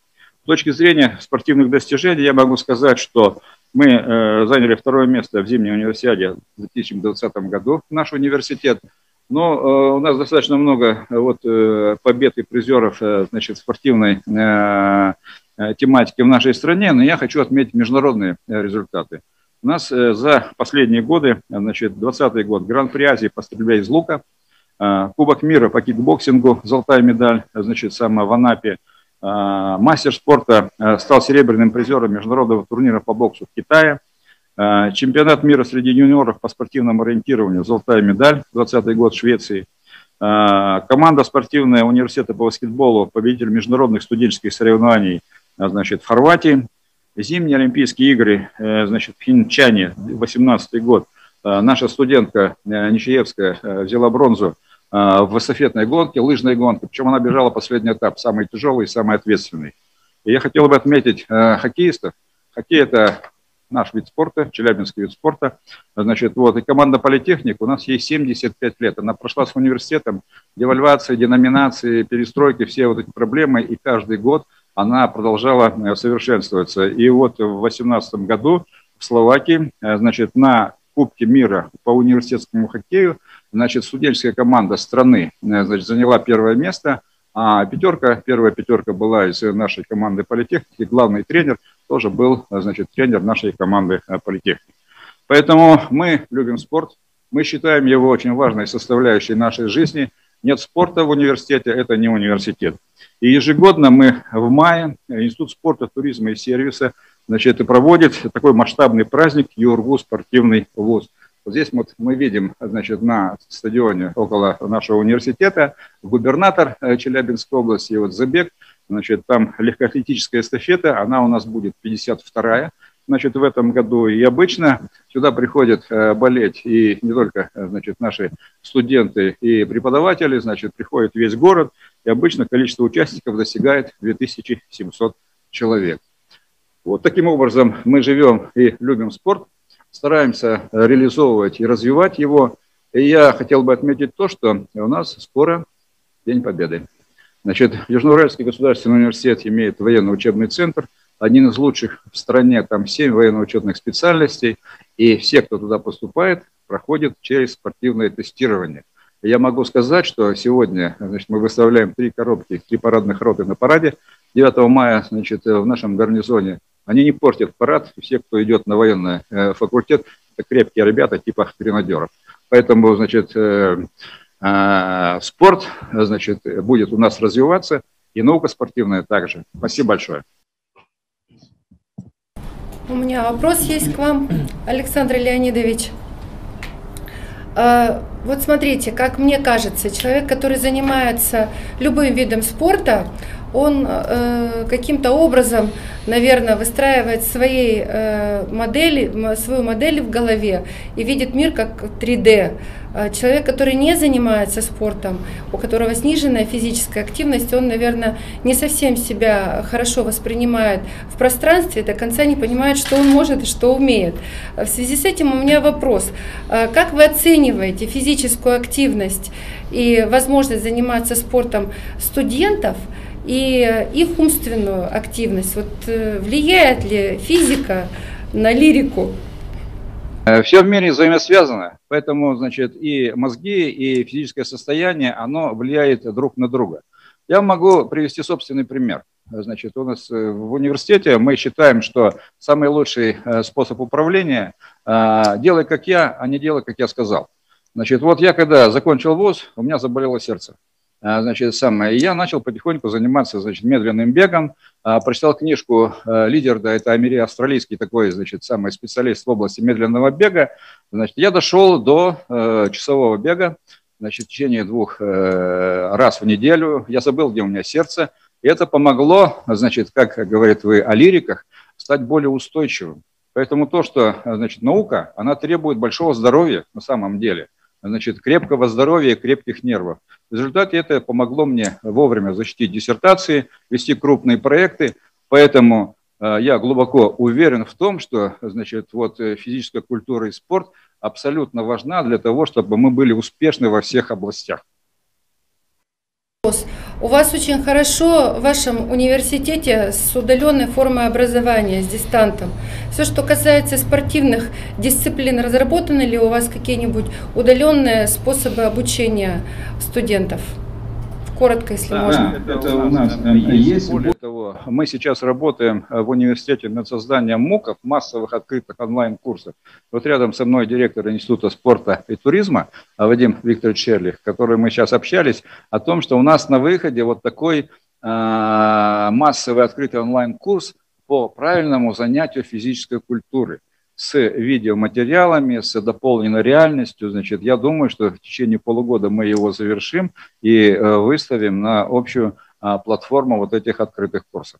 С точки зрения спортивных достижений я могу сказать, что мы э, заняли второе место в зимней универсиаде в 2020 году, наш университет. Но э, у нас достаточно много э, вот, э, побед и призеров э, значит, спортивной э, э, тематики в нашей стране, но я хочу отметить международные э, результаты. У нас за последние годы, значит, 20 год, Гран-при Азии по стрельбе из лука, Кубок мира по кикбоксингу, золотая медаль, значит, самбо в Анапе – а, мастер спорта а, стал серебряным призером международного турнира по боксу в Китае. Чемпионат мира среди юниоров по спортивному ориентированию, золотая медаль, 20 год в Швеции. Команда спортивная университета по баскетболу, победитель международных студенческих соревнований значит, в Хорватии. Зимние Олимпийские игры э, значит, в Хинчане, 18 год. Наша студентка э, Ничаевская э, взяла бронзу Э, в эстафетной гонке, лыжной гонке. Причем она бежала последний этап, самый тяжелый и самый ответственный. И я хотел бы отметить э, хоккеистов. Хоккей – это наш вид спорта, челябинский вид спорта. Значит, вот, и команда политехник у нас ей 75 лет. Она прошла с университетом девальвации, деноминации, перестройки, все вот эти проблемы, и каждый год она продолжала э, совершенствоваться. И вот в 2018 году в Словакии, э, значит, на Кубке мира по университетскому хоккею, значит, студенческая команда страны э, значит, заняла первое место, а пятерка, первая пятерка была из нашей команды политехники, главный тренер тоже был, значит, тренер нашей команды политехники. Поэтому мы любим спорт, мы считаем его очень важной составляющей нашей жизни. Нет спорта в университете, это не университет. И ежегодно мы в мае Институт спорта, туризма и сервиса значит, проводит такой масштабный праздник ЮРГУ спортивный вуз. Вот здесь вот мы видим, значит, на стадионе около нашего университета губернатор э, Челябинской области, вот забег, значит, там легкоатлетическая эстафета, она у нас будет 52-я, значит, в этом году. И обычно сюда приходят э, болеть и не только, э, значит, наши студенты и преподаватели, значит, приходит весь город, и обычно количество участников достигает 2700 человек. Вот таким образом мы живем и любим спорт, стараемся реализовывать и развивать его. И я хотел бы отметить то, что у нас скоро День Победы. Значит, Южноуральский государственный университет имеет военный учебный центр – один из лучших в стране, там 7 военно-учетных специальностей, и все, кто туда поступает, проходят через спортивное тестирование. Я могу сказать, что сегодня значит, мы выставляем три коробки, три парадных роты на параде. 9 мая значит, в нашем гарнизоне они не портят парад. Все, кто идет на военный э, факультет, это крепкие ребята типа гренадеров. Поэтому значит, э, э, спорт значит, будет у нас развиваться, и наука спортивная также. Спасибо большое. У меня вопрос есть к вам, Александр Леонидович. Вот смотрите, как мне кажется, человек, который занимается любым видом спорта, он э, каким-то образом, наверное, выстраивает своей э, модели, свою модель в голове и видит мир как 3D. А человек, который не занимается спортом, у которого сниженная физическая активность, он, наверное, не совсем себя хорошо воспринимает в пространстве, до конца не понимает, что он может и что умеет. В связи с этим у меня вопрос. А как вы оцениваете физическую активность и возможность заниматься спортом студентов – и их умственную активность. Вот э, влияет ли физика на лирику? Э, Все в мире взаимосвязано, поэтому, значит, и мозги, и физическое состояние, оно влияет друг на друга. Я могу привести собственный пример. Значит, у нас э, в университете мы считаем, что самый лучший способ управления – делай как я, а не делай, как я сказал. Значит, вот я когда закончил вуз, у меня заболело сердце. А, значит, самое. И я начал потихоньку заниматься, значит, медленным бегом, а, прочитал книжку а, Лидерда, это Амери австралийский такой, значит, самый специалист в области медленного бега, значит, я дошел до э, часового бега, значит, в течение двух э, раз в неделю, я забыл, где у меня сердце, и это помогло, значит, как говорит вы о лириках, стать более устойчивым. Поэтому то, что, значит, наука, она требует большого здоровья на самом деле, значит, крепкого здоровья и крепких нервов. В результате это помогло мне вовремя защитить диссертации, вести крупные проекты, поэтому э, я глубоко уверен в том, что значит, вот, э, физическая культура и спорт абсолютно важна для того, чтобы мы были успешны во всех областях. У вас очень хорошо в вашем университете с удаленной формой образования, с дистантом. Все, что касается спортивных дисциплин, разработаны ли у вас какие-нибудь удаленные способы обучения студентов? Коротко, если да, можно. Да, это у нас есть. Более того, мы сейчас работаем в университете над созданием МУКов, массовых открытых онлайн-курсов. Вот рядом со мной директор Института спорта и туризма Вадим Викторович Черлих, который мы сейчас общались о том, что у нас на выходе вот такой массовый открытый онлайн-курс по правильному занятию физической культуры с видеоматериалами, с дополненной реальностью. Значит, я думаю, что в течение полугода мы его завершим и э, выставим на общую а, платформу вот этих открытых курсов.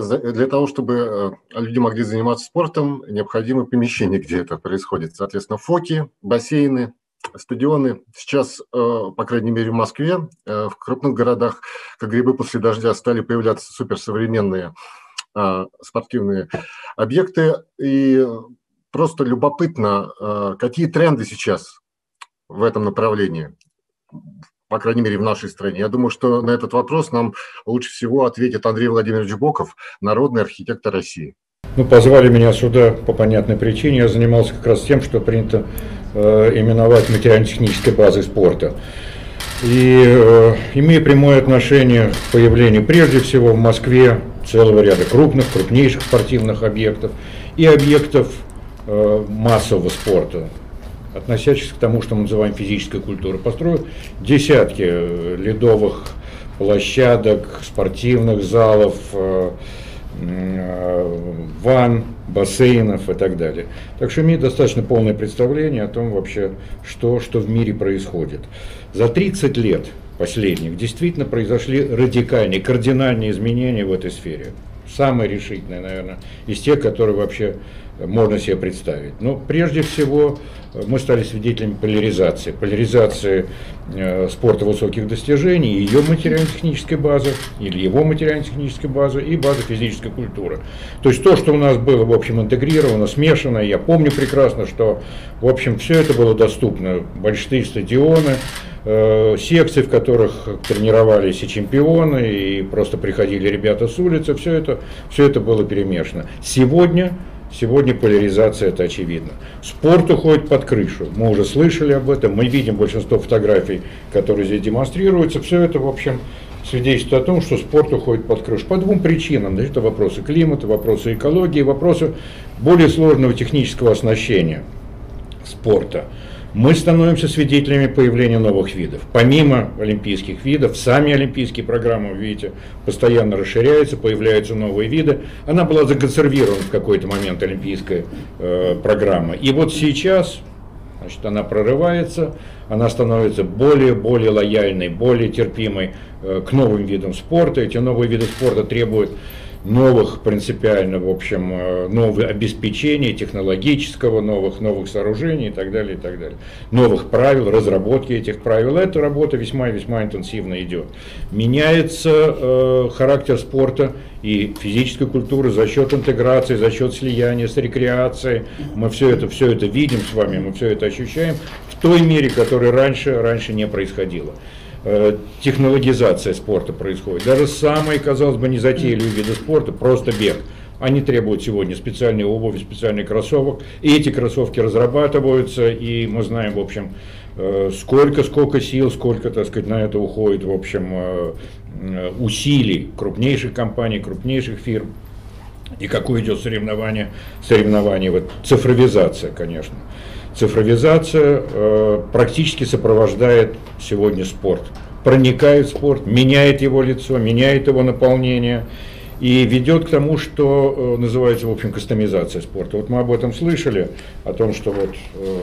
Для того, чтобы э, люди могли заниматься спортом, необходимо помещение, где это происходит. Соответственно, фоки, бассейны, стадионы. Сейчас, э, по крайней мере, в Москве, в крупных городах, как грибы после дождя, стали появляться суперсовременные спортивные объекты. И просто любопытно, а, какие тренды сейчас в этом направлении, по крайней мере, в нашей стране. Я думаю, что на этот вопрос нам лучше всего ответит Андрей Владимирович Боков, народный архитектор России. Ну, позвали меня сюда по понятной причине. Я занимался как раз тем, что принято э, именовать материально-технической базой спорта. И э, имея прямое отношение к появлению прежде всего в Москве целого ряда крупных, крупнейших спортивных объектов и объектов э, массового спорта, относящихся к тому, что мы называем физической культурой. Построил десятки э, ледовых площадок, спортивных залов, э, ванн, бассейнов и так далее. Так что имеет достаточно полное представление о том вообще, что, что в мире происходит. За 30 лет последних действительно произошли радикальные, кардинальные изменения в этой сфере. Самые решительные, наверное, из тех, которые вообще можно себе представить. Но прежде всего мы стали свидетелями поляризации. Поляризации э, спорта высоких достижений, ее материально-технической базы, или его материально-технической базы, и базы физической культуры. То есть то, что у нас было, в общем, интегрировано, смешано, я помню прекрасно, что, в общем, все это было доступно. Большие стадионы, э, секции, в которых тренировались и чемпионы, и просто приходили ребята с улицы, все это, все это было перемешано. Сегодня Сегодня поляризация это очевидно. Спорт уходит под крышу. Мы уже слышали об этом, мы видим большинство фотографий, которые здесь демонстрируются. Все это, в общем, свидетельствует о том, что спорт уходит под крышу. По двум причинам. Это вопросы климата, вопросы экологии, вопросы более сложного технического оснащения спорта мы становимся свидетелями появления новых видов. Помимо олимпийских видов, сами олимпийские программы, видите, постоянно расширяются, появляются новые виды. Она была законсервирована в какой-то момент, олимпийская э, программа. И вот сейчас значит, она прорывается, она становится более-более лояльной, более терпимой э, к новым видам спорта. Эти новые виды спорта требуют новых принципиально, в общем, э, новых обеспечений технологического, новых, новых сооружений и так далее, и так далее. Новых правил, разработки этих правил. Эта работа весьма и весьма интенсивно идет. Меняется э, характер спорта и физической культуры за счет интеграции, за счет слияния с рекреацией. Мы все это, все это видим с вами, мы все это ощущаем в той мере, которой раньше, раньше не происходило. Э, технологизация спорта происходит. Даже самые, казалось бы, незатейливые виды спорта, просто бег, они требуют сегодня специальной обуви, специальных кроссовок. И эти кроссовки разрабатываются, и мы знаем, в общем, э, сколько, сколько сил, сколько, так сказать, на это уходит, в общем, э, усилий крупнейших компаний, крупнейших фирм. И какое идет соревнование, соревнование, вот цифровизация, конечно. Цифровизация э, практически сопровождает сегодня спорт. Проникает в спорт, меняет его лицо, меняет его наполнение и ведет к тому, что э, называется, в общем, кастомизация спорта. Вот мы об этом слышали, о том, что вот э,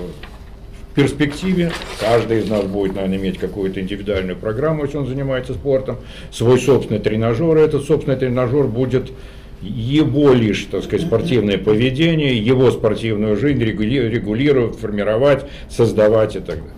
в перспективе каждый из нас будет, наверное, иметь какую-то индивидуальную программу, если он занимается спортом, свой собственный тренажер, и этот собственный тренажер будет его лишь, так сказать, спортивное поведение, его спортивную жизнь регулировать, формировать, создавать и так далее.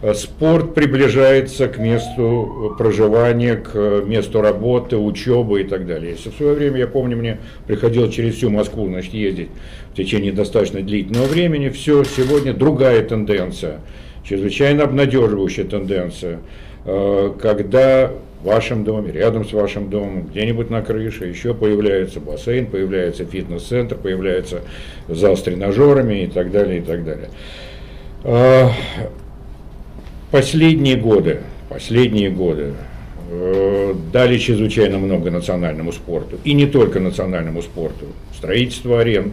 Э, спорт приближается к месту проживания, к месту работы, учебы и так далее. Если в свое время, я помню, мне приходилось через всю Москву значит, ездить в течение достаточно длительного времени, все, сегодня другая тенденция, чрезвычайно обнадеживающая тенденция, э, когда в вашем доме, рядом с вашим домом, где-нибудь на крыше, еще появляется бассейн, появляется фитнес-центр, появляется зал с тренажерами и так далее, и так далее. А, последние годы, последние годы э, дали чрезвычайно много национальному спорту, и не только национальному спорту, строительство арен,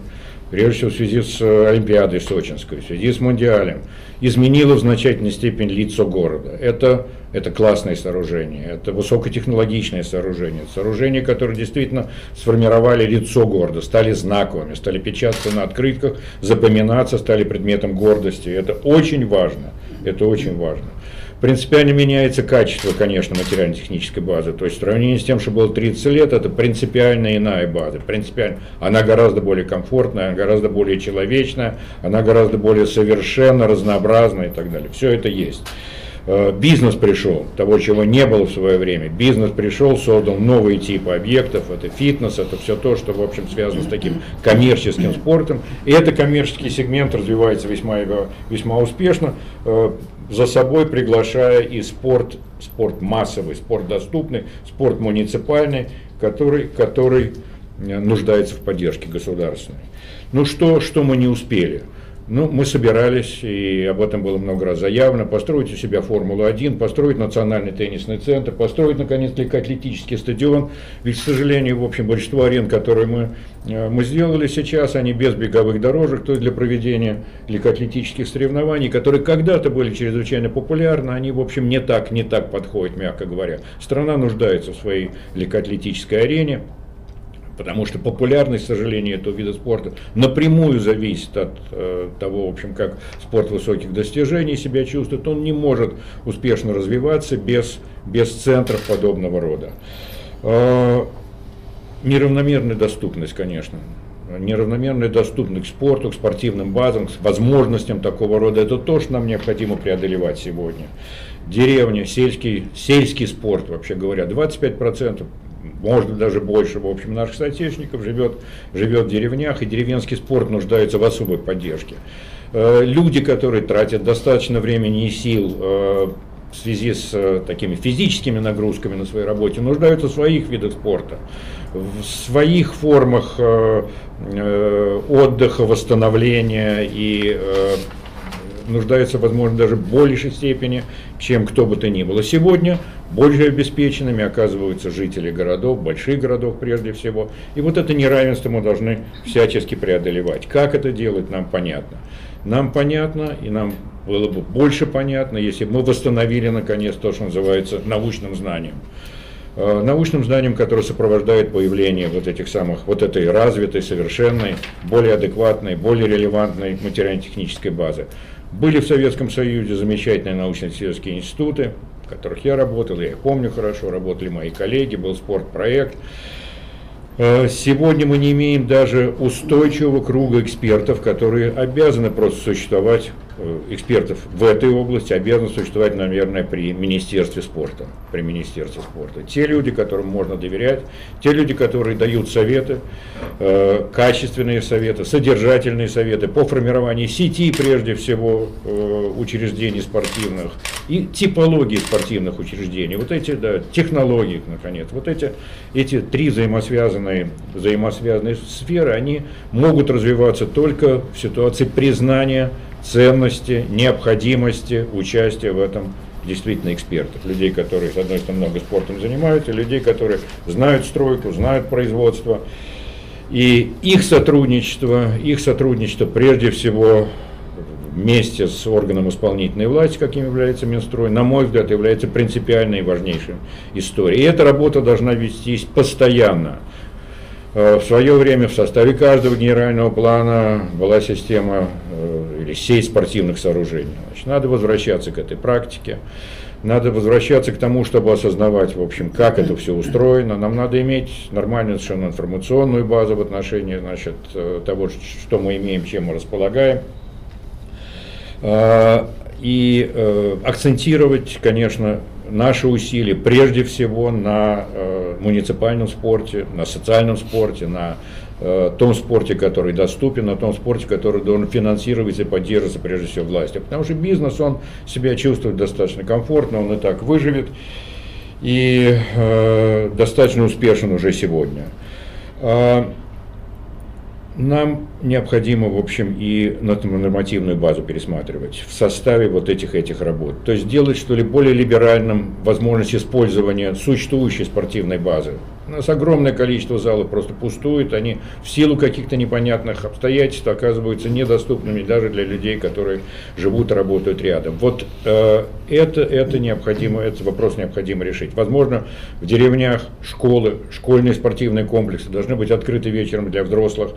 прежде всего в связи с Олимпиадой Сочинской, в связи с Мундиалем, изменило в значительной степени лицо города. Это, это классное сооружение, это высокотехнологичное сооружение, сооружение, которое действительно сформировали лицо города, стали знаковыми, стали печататься на открытках, запоминаться, стали предметом гордости. Это очень важно, это очень важно. Принципиально меняется качество, конечно, материально-технической базы. То есть в сравнении с тем, что было 30 лет, это принципиально иная база. Принципиально. Она гораздо более комфортная, гораздо более человечная, она гораздо более совершенна, разнообразна и так далее. Все это есть. Э, бизнес пришел, того, чего не было в свое время. Бизнес пришел, создал новые типы объектов, это фитнес, это все то, что, в общем, связано с таким коммерческим спортом. И этот коммерческий сегмент развивается весьма, весьма успешно, э, за собой приглашая и спорт, спорт массовый, спорт доступный, спорт муниципальный, который, который э, нуждается в поддержке государственной. Ну что, что мы не успели? Ну, мы собирались, и об этом было много раз заявлено, построить у себя Формулу-1, построить национальный теннисный центр, построить, наконец, легкоатлетический стадион. Ведь, к сожалению, в общем, большинство арен, которые мы, э, мы сделали сейчас, они без беговых дорожек, то есть для проведения легкоатлетических соревнований, которые когда-то были чрезвычайно популярны, они, в общем, не так, не так подходят, мягко говоря. Страна нуждается в своей легкоатлетической арене. Потому что популярность, к сожалению, этого вида спорта напрямую зависит от э, того, в общем, как спорт высоких достижений себя чувствует. Он не может успешно развиваться без, без центров подобного рода. Э, неравномерная доступность, конечно. Неравномерная доступность к спорту, к спортивным базам, к возможностям такого рода. Это то, что нам необходимо преодолевать сегодня. Деревня, сельский, сельский спорт, вообще говоря, 25% может даже больше, в общем, наших соотечественников живет, живет в деревнях, и деревенский спорт нуждается в особой поддержке. Э, люди, которые тратят достаточно времени и сил э, в связи с э, такими физическими нагрузками на своей работе, нуждаются в своих видах спорта, в своих формах отдыха, восстановления и нуждаются, возможно, даже в большей степени, чем кто бы то ни было. Сегодня больше обеспеченными оказываются жители городов, больших городов прежде всего. И вот это неравенство мы должны всячески преодолевать. Как это делать, нам понятно. Нам понятно, и нам было бы больше понятно, если бы мы восстановили, наконец, то, что называется научным знанием э, научным знанием, которое сопровождает появление вот этих самых, вот этой развитой, совершенной, более адекватной, более релевантной материально-технической базы. Были в Советском Союзе замечательные научно-исследовательские институты, в которых я работал, я их помню хорошо, работали мои коллеги, был спортпроект. Э, сегодня мы не имеем даже устойчивого круга экспертов, которые обязаны просто существовать экспертов в этой области обязаны существовать, наверное, при Министерстве спорта. При Министерстве спорта. Те люди, которым можно доверять, те люди, которые дают советы, э, качественные советы, содержательные советы по формированию сети, прежде всего, э, учреждений спортивных и типологии спортивных учреждений. Вот эти, да, технологии, наконец, вот эти, эти три взаимосвязанные, взаимосвязанные сферы, они могут развиваться только в ситуации признания ценности, необходимости участия в этом действительно экспертов, людей, которые, с одной стороны, много спортом занимаются, людей, которые знают стройку, знают производство. И их сотрудничество, их сотрудничество прежде всего вместе с органом исполнительной власти, каким является Минстрой, на мой взгляд, является принципиальной и важнейшей историей. И эта работа должна вестись постоянно. Э, в свое время в составе каждого генерального плана была система э, или сеть спортивных сооружений. Значит, надо возвращаться к этой практике, надо возвращаться к тому, чтобы осознавать, в общем, как это все устроено. Нам надо иметь нормальную совершенно информационную базу в отношении значит, э, того, что мы имеем, чем мы располагаем. И акцентировать, конечно, наши усилия прежде всего на э, муниципальном спорте, на социальном спорте, на э, том спорте, который доступен, на том спорте, который должен финансироваться и поддерживаться прежде всего властью. Потому что бизнес, он себя чувствует достаточно комфортно, он и так выживет и э, достаточно успешен уже сегодня. Нам необходимо, в общем, и нормативную базу пересматривать в составе вот этих этих работ. То есть делать, что ли, более либеральным возможность использования существующей спортивной базы. У нас огромное количество залов просто пустует, они в силу каких-то непонятных обстоятельств оказываются недоступными даже для людей, которые живут работают рядом. Вот э, это, это необходимо, этот вопрос необходимо решить. Возможно, в деревнях школы, школьные спортивные комплексы должны быть открыты вечером для взрослых.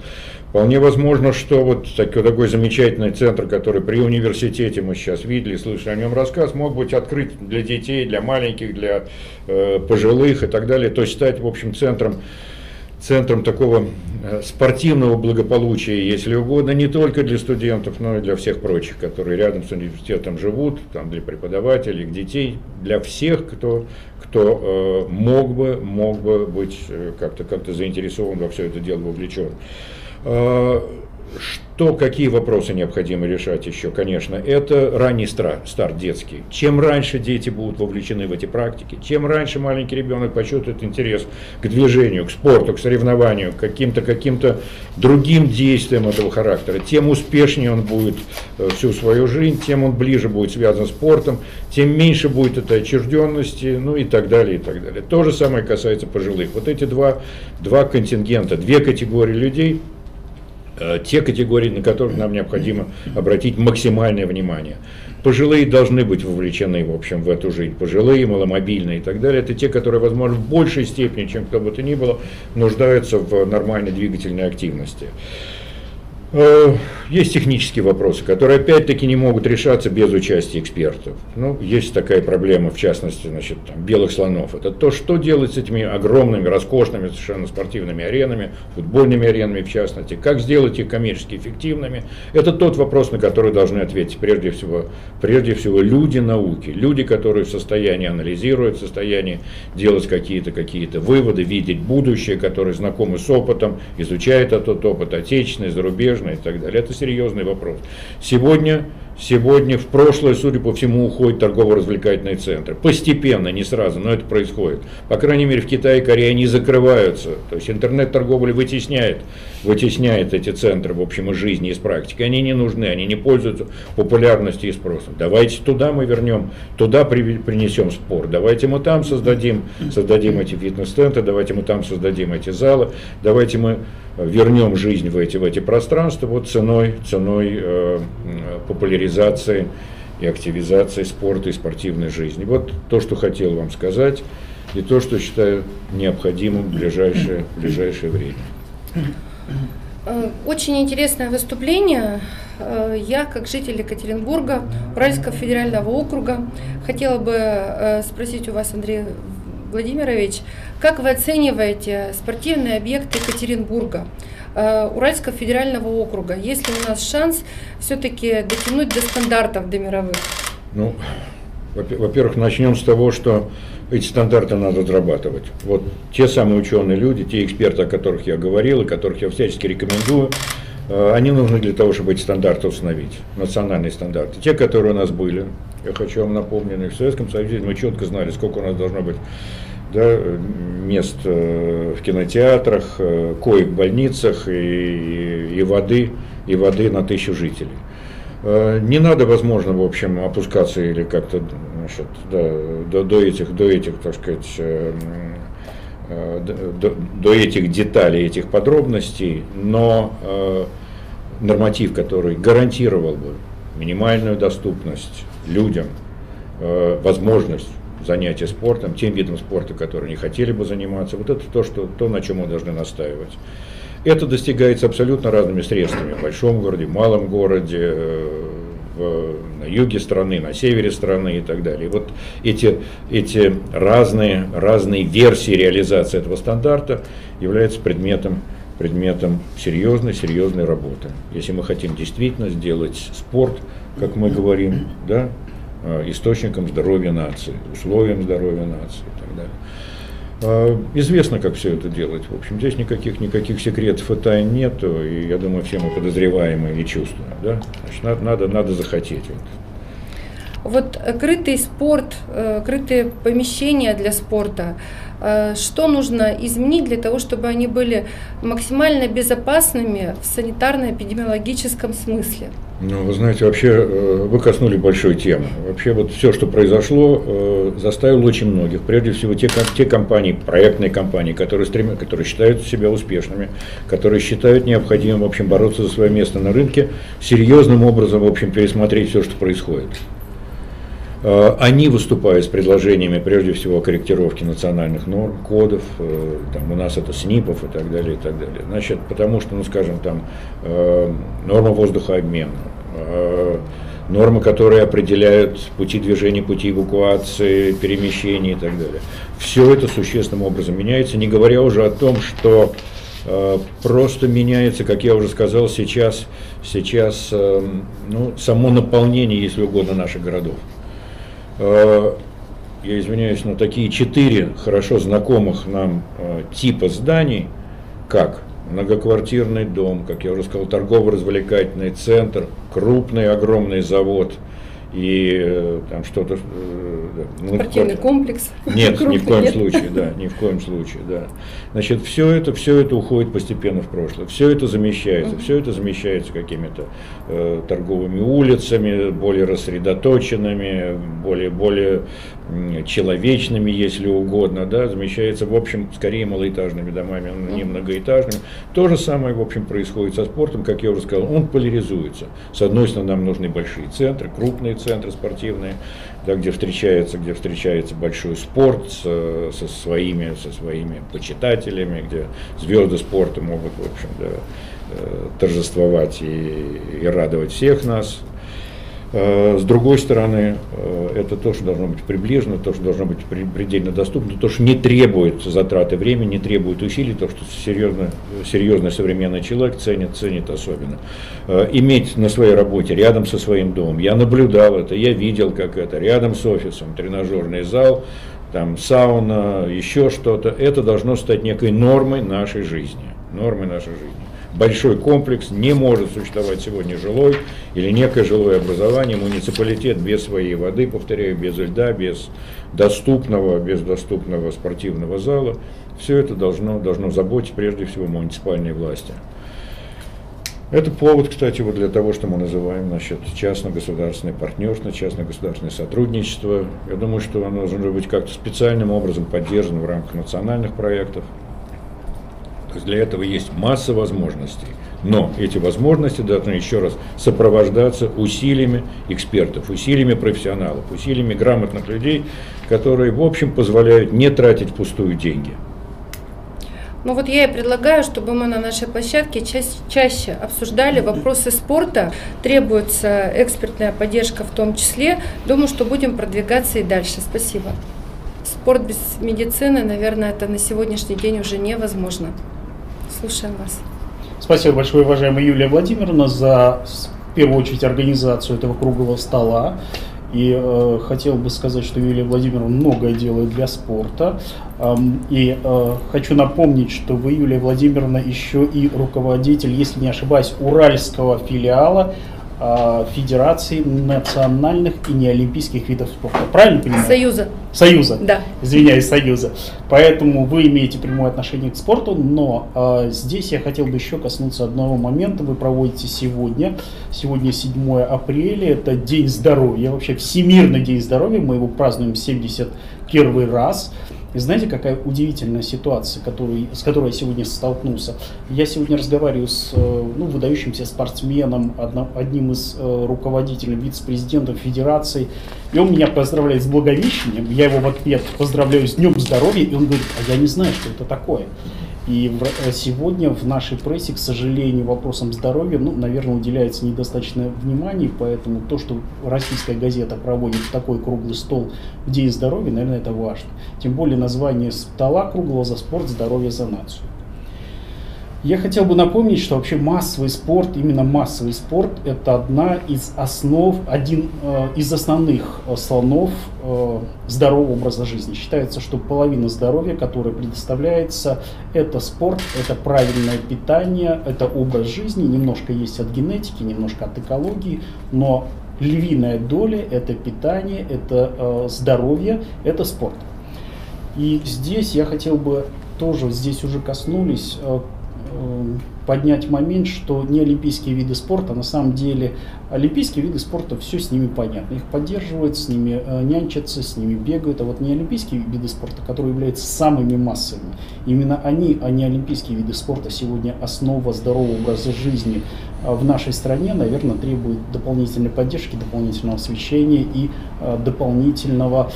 Вполне возможно, что вот такой, такой замечательный центр, который при университете мы сейчас видели, слышали о нем рассказ, мог быть открыт для детей, для маленьких, для э, пожилых и так далее, то есть стать, в общем, центром центром такого э, спортивного благополучия, если угодно, не только для студентов, но и для всех прочих, которые рядом с университетом живут, там для преподавателей, детей, для всех, кто, кто э, мог, бы, мог бы быть э, как-то как заинтересован во все это дело вовлечен. Э, что, какие вопросы необходимо решать еще, конечно, это ранний старт, детский. Чем раньше дети будут вовлечены в эти практики, чем раньше маленький ребенок почувствует интерес к движению, к спорту, к соревнованию, к каким-то каким другим действиям этого характера, тем успешнее он будет э, всю свою жизнь, тем он ближе будет связан с спортом, тем меньше будет этой отчужденности, ну и так далее, и так далее. То же самое касается пожилых. Вот эти два, два контингента, две категории людей – те категории, на которых нам необходимо обратить максимальное внимание. Пожилые должны быть вовлечены, в общем, в эту жизнь. Пожилые, маломобильные и так далее. Это те, которые, возможно, в большей степени, чем кто бы то ни было, нуждаются в нормальной двигательной активности. Э, есть технические вопросы, которые опять-таки не могут решаться без участия экспертов. Ну, есть такая проблема, в частности, значит, там, белых слонов. Это то, что делать с этими огромными, роскошными совершенно спортивными аренами, футбольными аренами в частности, как сделать их коммерчески эффективными. Это тот вопрос, на который должны ответить прежде всего, прежде всего люди науки, люди, которые в состоянии анализировать, в состоянии делать какие-то какие выводы, видеть будущее, которые знакомы с опытом, изучают этот опыт отечественный, зарубежный, зарубежные и так далее. Это серьезный вопрос. Сегодня, сегодня в прошлое, судя по всему, уходят торгово-развлекательные центры. Постепенно, не сразу, но это происходит. По крайней мере, в Китае и Корее они закрываются. То есть интернет-торговля вытесняет, вытесняет эти центры, в общем, из жизни, из практики. Они не нужны, они не пользуются популярностью и спросом. Давайте туда мы вернем, туда принесем спор. Давайте мы там создадим, создадим эти фитнес-центры, давайте мы там создадим эти залы, давайте мы вернем жизнь в эти, в эти пространства вот ценой, ценой э, популяризации и активизации спорта и спортивной жизни. Вот то, что хотел вам сказать, и то, что считаю необходимым в ближайшее, в ближайшее время. Э, очень интересное выступление. Э, я, как житель Екатеринбурга, Уральского федерального округа, хотела бы э, спросить у вас, Андрей Владимирович, как вы оцениваете спортивные объекты Екатеринбурга, Уральского федерального округа? Есть ли у нас шанс все-таки дотянуть до стандартов, до мировых? Ну, во-первых, начнем с того, что эти стандарты надо разрабатывать. Вот те самые ученые люди, те эксперты, о которых я говорил и которых я всячески рекомендую, э, они нужны для того, чтобы эти стандарты установить, национальные стандарты. Те, которые у нас были, я хочу вам напомнить, в Советском Союзе мы четко знали, сколько у нас должно быть да, мест э, в кинотеатрах, э, коек в больницах и, и, воды, и воды на тысячу жителей. Э, не надо, возможно, в общем, опускаться или как-то значит, да, до, до, этих, до этих, так сказать, до, до этих деталей, этих подробностей, но норматив, который гарантировал бы минимальную доступность людям, возможность занятия спортом, тем видом спорта, который не хотели бы заниматься. Вот это то, что, то, на чем мы должны настаивать. Это достигается абсолютно разными средствами. В большом городе, в малом городе, э, в, на юге страны, на севере страны и так далее. вот эти, эти разные, разные версии реализации этого стандарта являются предметом, предметом серьезной, серьезной работы. Если мы хотим действительно сделать спорт, как мы говорим, да, источником здоровья нации, условием здоровья нации и так далее. А, известно, как все это делать. В общем, здесь никаких, никаких секретов и тайн нету, и я думаю, все мы подозреваемые и чувствуем. Да? Значит, надо, надо, надо захотеть. Вот. вот крытый спорт, э, крытые помещения для спорта, э, что нужно изменить для того, чтобы они были максимально безопасными в санитарно-эпидемиологическом смысле? Ну, вы знаете, вообще э, вы коснули большой темы. Вообще вот все, что произошло, э, заставило очень многих, прежде всего те, те компании, проектные компании, которые, стремят, которые считают себя успешными, которые считают необходимым, в общем, бороться за свое место на рынке, серьезным образом, в общем, пересмотреть все, что происходит. Э, они выступают с предложениями, прежде всего, о корректировке национальных норм, кодов, там, у нас это СНИПов и так далее, и так далее. Значит, потому что, ну, скажем, там, норма воздухообмена, Э, нормы, которые определяют пути движения, пути эвакуации, перемещения и так далее. Все это существенным образом меняется, не говоря уже о том, что э, просто меняется, как я уже сказал, сейчас, сейчас э, ну, само наполнение, если угодно, наших городов. Э, я извиняюсь, но такие четыре хорошо знакомых нам э, типа зданий, как многоквартирный дом, как я уже сказал, торгово-развлекательный центр, крупный огромный завод – и э, там что-то... Ну, Спортивный вот, комплекс. Нет, ни в коем нет. случае, да, ни в коем случае, да. Значит, все это, все это уходит постепенно в прошлое, все это замещается, uh-huh. все это замещается какими-то э, торговыми улицами, более рассредоточенными, более, более человечными, если угодно, да, замещается, в общем, скорее малоэтажными домами, не многоэтажными. То же самое, в общем, происходит со спортом, как я уже сказал, он поляризуется. С одной стороны, нам нужны большие центры, крупные центры спортивные, да, где встречается, где встречается большой спорт со, со своими, со своими почитателями, где звезды спорта могут, в общем, да, э, торжествовать и, и радовать всех нас. Э, с другой стороны, э, это то, что должно быть приближено, то, что должно быть предельно доступно, то, что не требует затраты времени, не требует усилий, то, что серьезно, серьезный современный человек ценит, ценит особенно. Э, иметь на своей работе, рядом со своим домом, я наблюдал это, я видел, как это, рядом с офисом, тренажерный зал, там сауна, еще что-то, это должно стать некой нормой нашей жизни, нормой нашей жизни большой комплекс, не может существовать сегодня жилой или некое жилое образование, муниципалитет без своей воды, повторяю, без льда, без доступного, без доступного спортивного зала. Все это должно, должно заботить прежде всего муниципальные власти. Это повод, кстати, вот для того, что мы называем значит, частно-государственное партнерство, частно-государственное сотрудничество. Я думаю, что оно должно быть как-то специальным образом поддержано в рамках национальных проектов. То есть для этого есть масса возможностей. Но эти возможности должны еще раз сопровождаться усилиями экспертов, усилиями профессионалов, усилиями грамотных людей, которые, в общем, позволяют не тратить пустую деньги. Ну вот я и предлагаю, чтобы мы на нашей площадке ча- чаще обсуждали вопросы спорта. Требуется экспертная поддержка в том числе. Думаю, что будем продвигаться и дальше. Спасибо. Спорт без медицины, наверное, это на сегодняшний день уже невозможно. Слушаем вас. Спасибо большое, уважаемая Юлия Владимировна, за, в первую очередь, организацию этого круглого стола. И э, хотел бы сказать, что Юлия Владимировна многое делает для спорта. Эм, и э, хочу напомнить, что вы, Юлия Владимировна, еще и руководитель, если не ошибаюсь, уральского филиала Федерации национальных и неолимпийских видов спорта. Правильно понимаю? Союза. Союза. Да. Извиняюсь, Союза. Поэтому вы имеете прямое отношение к спорту, но а, здесь я хотел бы еще коснуться одного момента. Вы проводите сегодня, сегодня 7 апреля, это День здоровья, вообще Всемирный день здоровья, мы его празднуем 71 раз. И знаете, какая удивительная ситуация, который, с которой я сегодня столкнулся? Я сегодня разговариваю с э, ну, выдающимся спортсменом, одно, одним из э, руководителей, вице-президентом федерации, и он меня поздравляет с Благовещением, я его в ответ поздравляю с Днем Здоровья, и он говорит, а я не знаю, что это такое. И в, сегодня в нашей прессе, к сожалению, вопросам здоровья, ну, наверное, уделяется недостаточно внимания, поэтому то, что российская газета проводит такой круглый стол в День здоровья, наверное, это важно. Тем более название стола круглого за спорт, здоровье за нацию. Я хотел бы напомнить, что вообще массовый спорт, именно массовый спорт, это одна из основ, один э, из основных э, слонов э, здорового образа жизни. Считается, что половина здоровья, которое предоставляется, это спорт, это правильное питание, это образ жизни, немножко есть от генетики, немножко от экологии, но львиная доля это питание, это э, здоровье, это спорт. И здесь я хотел бы тоже, здесь уже коснулись э, Эм, поднять момент, что не олимпийские виды спорта, на самом деле олимпийские виды спорта, все с ними понятно. Их поддерживают, с ними э, нянчатся, с ними бегают. А вот не олимпийские виды спорта, которые являются самыми массовыми, именно они, а не олимпийские виды спорта, сегодня основа здорового образа жизни э, в нашей стране, наверное, требует дополнительной поддержки, дополнительного освещения и э, дополнительного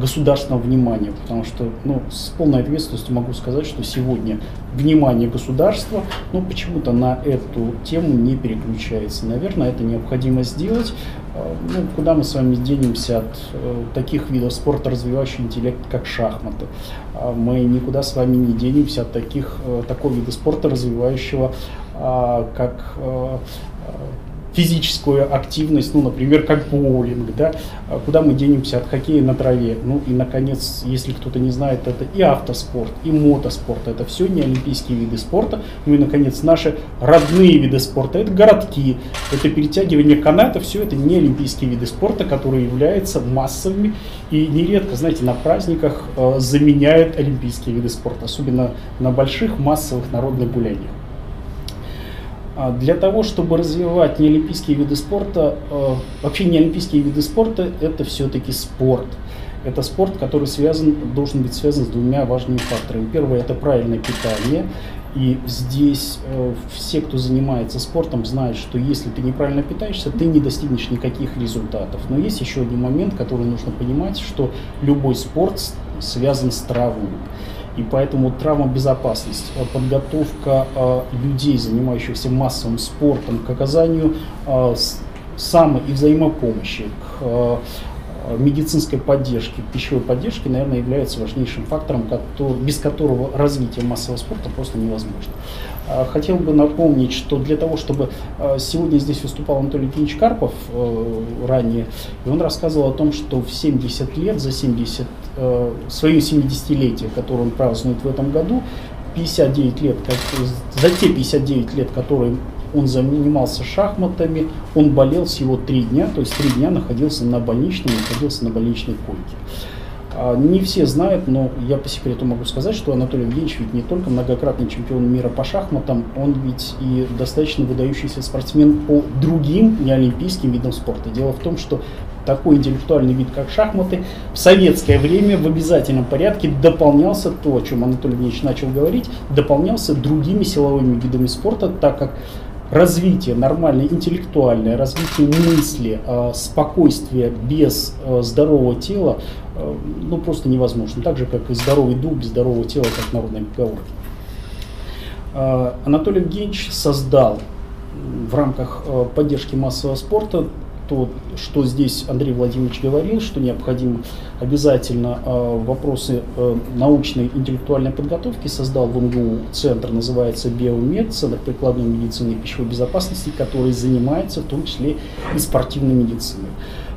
государственного внимания. Потому что ну, с полной ответственностью могу сказать, что сегодня внимание государства, ну, почему-то на эту тему не переключается. Наверное, это необходимо сделать. Э, ну, куда мы с вами денемся от э, таких видов спорта, развивающих интеллект, как шахматы? А мы никуда с вами не денемся от таких, э, такого вида спорта, развивающего, а, как э, физическую активность, ну, например, как боулинг, да, а куда мы денемся от хоккея на траве. Ну и, наконец, если кто-то не знает, это и автоспорт, и мотоспорт, это все не олимпийские виды спорта. Ну и, наконец, наши родные виды спорта, это городки, это перетягивание каната, все это не олимпийские виды спорта, которые являются массовыми и нередко, знаете, на праздниках э, заменяют олимпийские виды спорта, особенно на больших массовых народных гуляниях. А для того, чтобы развивать неолимпийские виды спорта, э, вообще неолимпийские виды спорта это все-таки спорт. Это спорт, который связан, должен быть связан с двумя важными факторами. Первое это правильное питание. И здесь э, все, кто занимается спортом, знают, что если ты неправильно питаешься, ты не достигнешь никаких результатов. Но есть еще один момент, который нужно понимать, что любой спорт связан с травмой. И поэтому травмобезопасность, э, подготовка э, людей, занимающихся массовым спортом, к оказанию э, само- и взаимопомощи, к медицинской поддержки, пищевой поддержки, наверное, является важнейшим фактором, который, без которого развитие массового спорта просто невозможно. А, хотел бы напомнить, что для того, чтобы а, сегодня здесь выступал Анатолий Евгеньевич Карпов э, ранее, и он рассказывал о том, что в 70 лет, за 70, э, свое 70-летие, которое он празднует в этом году, 59 лет, за те 59 лет, которые он занимался шахматами, он болел всего 3 дня, то есть 3 дня находился на больничном, находился на больничной койке. А, не все знают, но я по секрету могу сказать, что Анатолий Евгеньевич ведь не только многократный чемпион мира по шахматам, он ведь и достаточно выдающийся спортсмен по другим неолимпийским видам спорта. Дело в том, что такой интеллектуальный вид, как шахматы, в советское время в обязательном порядке дополнялся, то, о чем Анатолий Евгеньевич начал говорить, дополнялся другими силовыми видами спорта, так как развитие, нормальное интеллектуальное развитие мысли, а, спокойствие без а, здорового тела, а, ну просто невозможно. Так же, как и здоровый дух без здорового тела, как народная поговорка. Анатолий Евгеньевич создал в рамках поддержки массового спорта то, что здесь Андрей Владимирович говорил, что необходимо обязательно э, вопросы э, научной интеллектуальной подготовки, создал в МГУ центр, называется Биомед, Центр прикладной медицины и пищевой безопасности, который занимается в том числе и спортивной медициной.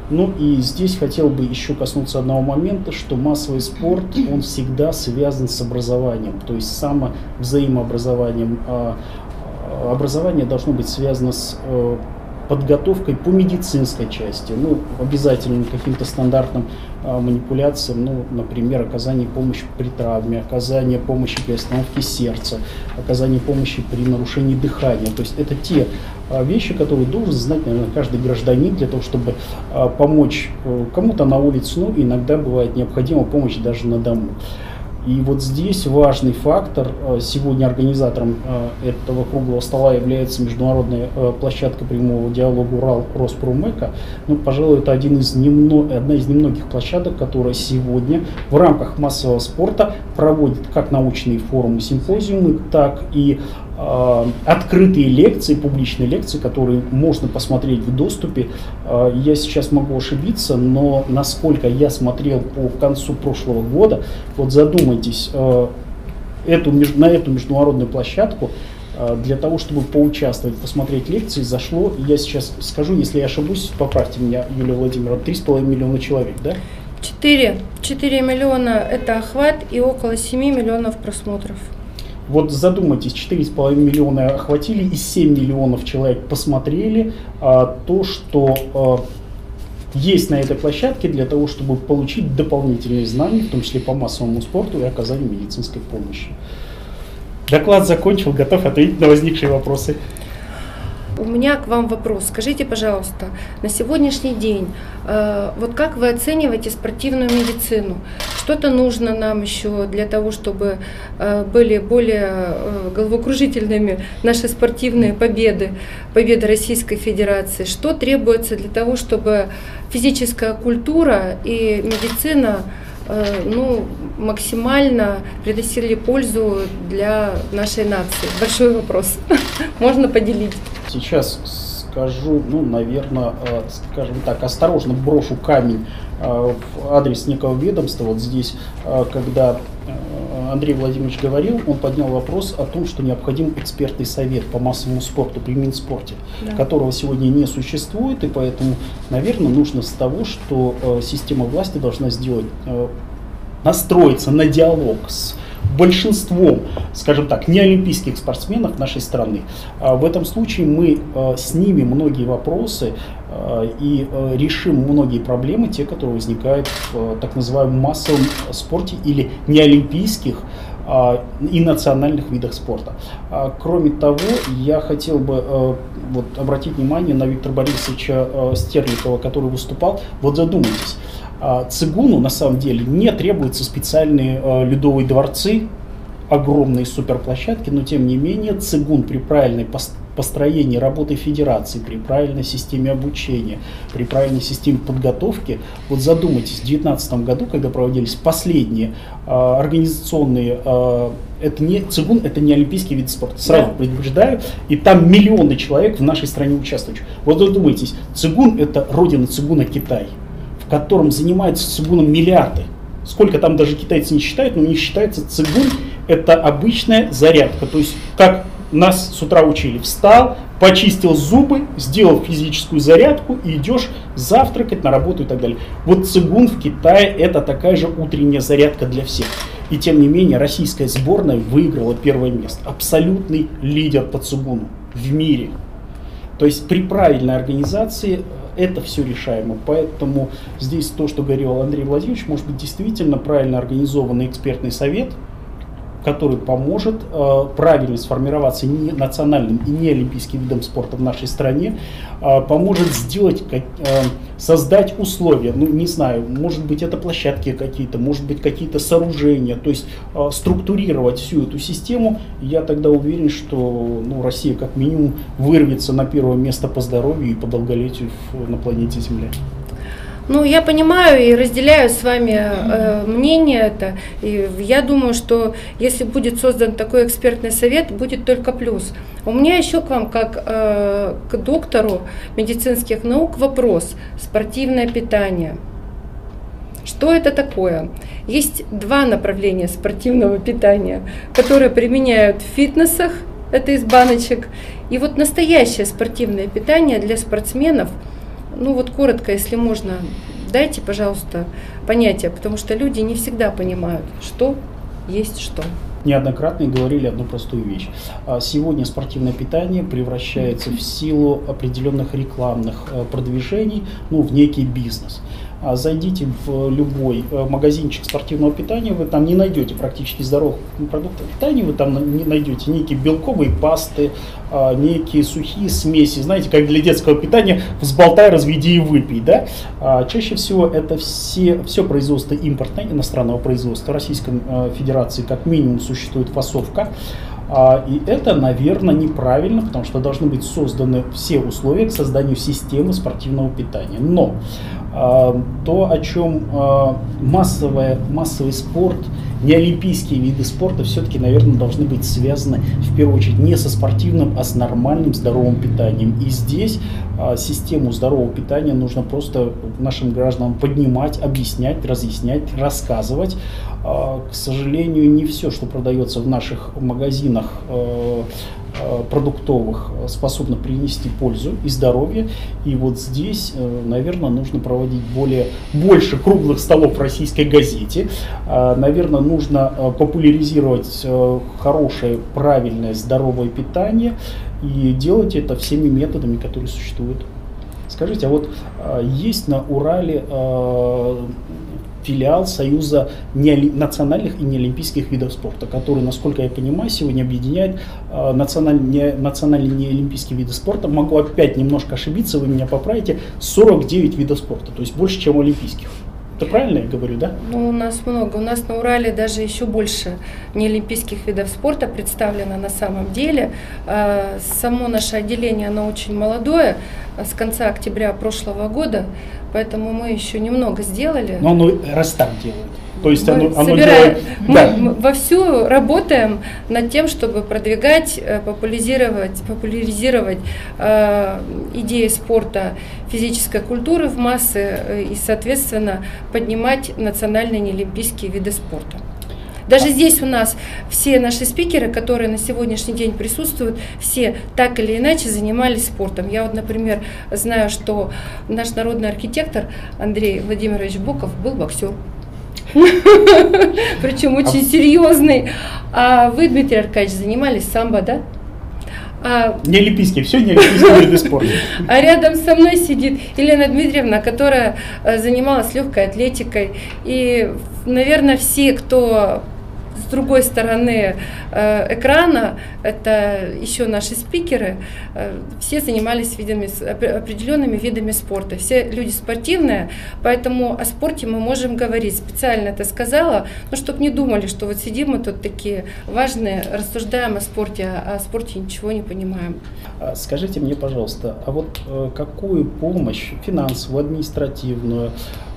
Ну и здесь хотел бы еще коснуться одного момента, что массовый спорт, он всегда связан с образованием, то есть само взаимообразованием. А, а образование должно быть связано с э, подготовкой по медицинской части, ну, обязательным каким-то стандартным а, манипуляциям, ну, например, оказание помощи при травме, оказание помощи при остановке сердца, оказание помощи при нарушении дыхания. То есть это те а, вещи, которые должен знать, наверное, каждый гражданин для того, чтобы а, помочь э, кому-то на улице, ну, иногда бывает необходима помощь даже на дому. И вот здесь важный фактор, э, сегодня организатором э, этого круглого стола является международная э, площадка прямого диалога Урал Роспромека. Ну, пожалуй, это один из немно, одна из немногих площадок, которая сегодня в рамках массового спорта проводит как научные форумы, симпозиумы, так и открытые лекции, публичные лекции, которые можно посмотреть в доступе. Э, я сейчас могу ошибиться, но насколько я смотрел по концу прошлого года, вот задумайтесь, э, эту, на эту международную площадку для того, чтобы поучаствовать, посмотреть лекции, зашло, я сейчас скажу, если я ошибусь, поправьте меня, Юлия Владимировна, 3,5 миллиона человек, да? 4. 4 миллиона – это охват и около 7 миллионов просмотров. Вот задумайтесь, 4,5 миллиона охватили и 7 миллионов человек посмотрели а, то, что а, есть на этой площадке для того, чтобы получить дополнительные знания, в том числе по массовому спорту и оказанию медицинской помощи. Доклад закончил, готов ответить на возникшие вопросы. У меня к вам вопрос. Скажите, пожалуйста, на сегодняшний день, э, вот как вы оцениваете спортивную медицину? Что-то нужно нам еще для того, чтобы э, были более э, головокружительными наши спортивные победы, победы Российской Федерации? Что требуется для того, чтобы физическая культура и медицина ну, максимально приносили пользу для нашей нации? Большой вопрос. Можно поделить. Сейчас скажу, ну, наверное, э, скажем так, осторожно брошу камень э, в адрес некого ведомства. Вот здесь, э, когда Андрей Владимирович говорил, он поднял вопрос о том, что необходим экспертный совет по массовому спорту при Минспорте, да. которого сегодня не существует, и поэтому, наверное, нужно с того, что система власти должна сделать, настроиться на диалог с большинством, скажем так, неолимпийских спортсменов нашей страны. А в этом случае мы э, снимем многие вопросы э, и решим многие проблемы, те, которые возникают в так называемом массовом спорте или неолимпийских и национальных видах спорта. А, кроме того, я хотел бы вот, обратить внимание на Виктора Борисовича Стерликова, который выступал. Вот задумайтесь, а, цигуну на самом деле не требуются специальные а, ледовые дворцы, огромные суперплощадки, но тем не менее цигун при правильной построении работы федерации, при правильной системе обучения, при правильной системе подготовки, вот задумайтесь, в 2019 году, когда проводились последние э, организационные, э, это не цигун, это не олимпийский вид спорта, сразу да. предупреждаю, и там миллионы человек в нашей стране участвуют. Вот задумайтесь, цигун это родина цигуна Китай в котором занимаются цигуном миллиарды. Сколько там даже китайцы не считают, но у них считается цигун это обычная зарядка. То есть как нас с утра учили, встал, почистил зубы, сделал физическую зарядку и идешь завтракать на работу и так далее. Вот цигун в Китае это такая же утренняя зарядка для всех. И тем не менее российская сборная выиграла первое место. Абсолютный лидер по цигуну в мире. То есть при правильной организации это все решаемо. Поэтому здесь то, что говорил Андрей Владимирович, может быть действительно правильно организованный экспертный совет, который поможет э, правильно сформироваться не национальным и не олимпийским видом спорта в нашей стране, э, поможет сделать, как, э, создать условия, ну не знаю, может быть это площадки какие-то, может быть какие-то сооружения, то есть э, структурировать всю эту систему, я тогда уверен, что ну, Россия как минимум вырвется на первое место по здоровью и по долголетию на планете Земля. Ну, я понимаю и разделяю с вами э, мнение это. И я думаю, что если будет создан такой экспертный совет, будет только плюс. У меня еще к вам, как э, к доктору медицинских наук, вопрос. Спортивное питание. Что это такое? Есть два направления спортивного питания, которые применяют в фитнесах, это из баночек. И вот настоящее спортивное питание для спортсменов – ну вот коротко, если можно, дайте, пожалуйста, понятие, потому что люди не всегда понимают, что есть что неоднократно говорили одну простую вещь. А сегодня спортивное питание превращается в силу определенных рекламных э, продвижений ну, в некий бизнес. А зайдите в любой э, магазинчик спортивного питания, вы там не найдете практически здоровых продуктов питания, вы там не найдете некие белковые пасты, а, некие сухие смеси, знаете, как для детского питания, взболтай, разведи и выпей, да? А чаще всего это все, все производство импортное, иностранного производства. В Российской э, Федерации как минимум существует фасовка, и это, наверное, неправильно, потому что должны быть созданы все условия к созданию системы спортивного питания. Но то, о чем а, массовое, массовый спорт, неолимпийские виды спорта все-таки, наверное, должны быть связаны в первую очередь не со спортивным, а с нормальным здоровым питанием. И здесь а, систему здорового питания нужно просто нашим гражданам поднимать, объяснять, разъяснять, рассказывать. К сожалению, не все, что продается в наших магазинах продуктовых э, способна принести пользу и здоровье. И вот здесь, э, наверное, нужно проводить более, больше круглых столов в российской газете. Наверное, нужно популяризировать хорошее, правильное, здоровое питание и делать это всеми методами, которые существуют. Скажите, а вот есть на Урале филиал Союза национальных и неолимпийских видов спорта, который, насколько я понимаю, сегодня объединяет э, национальные, национальные неолимпийские виды спорта. Могу опять немножко ошибиться, вы меня поправите, 49 видов спорта, то есть больше, чем олимпийских. Это правильно я говорю, да? Ну, у нас много. У нас на Урале даже еще больше неолимпийских видов спорта представлено на самом деле. А, само наше отделение, оно очень молодое, с конца октября прошлого года, поэтому мы еще немного сделали. Но оно растам делает. То есть оно, оно собираем, делает... мы, да. мы вовсю работаем над тем, чтобы продвигать, э, популяризировать, популяризировать э, идеи спорта, физической культуры в массы э, и, соответственно, поднимать национальные неолимпийские виды спорта. Даже здесь у нас все наши спикеры, которые на сегодняшний день присутствуют, все так или иначе занимались спортом. Я вот, например, знаю, что наш народный архитектор Андрей Владимирович Буков был боксер. Причем очень серьезный. А вы, Дмитрий Аркадьевич, занимались самбо, да? А, не олимпийские, все не олимпийские виды спорта. А рядом со мной сидит Елена Дмитриевна, которая э, занималась легкой атлетикой. И, наверное, все, кто с другой стороны э, экрана, это еще наши спикеры, э, все занимались видами, определенными видами спорта. Все люди спортивные, поэтому о спорте мы можем говорить. Специально это сказала, ну, чтобы не думали, что вот сидим мы тут такие важные, рассуждаем о спорте, а о спорте ничего не понимаем. А скажите мне, пожалуйста, а вот э, какую помощь финансовую, административную,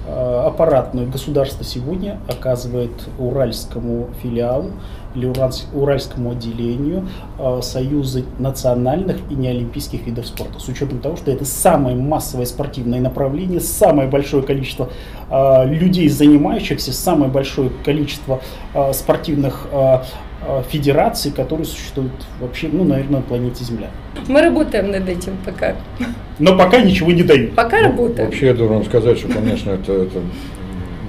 аппаратную государство сегодня оказывает уральскому филиалу или уральскому отделению э, Союза национальных и неолимпийских видов спорта. С учетом того, что это самое массовое спортивное направление, самое большое количество э, людей, занимающихся, самое большое количество спортивных федераций, которые существуют вообще, ну, наверное, на планете Земля. Мы работаем над этим пока. Но пока ничего не дают. Пока ну, работаем. Вообще, я должен сказать, что, конечно, это, это,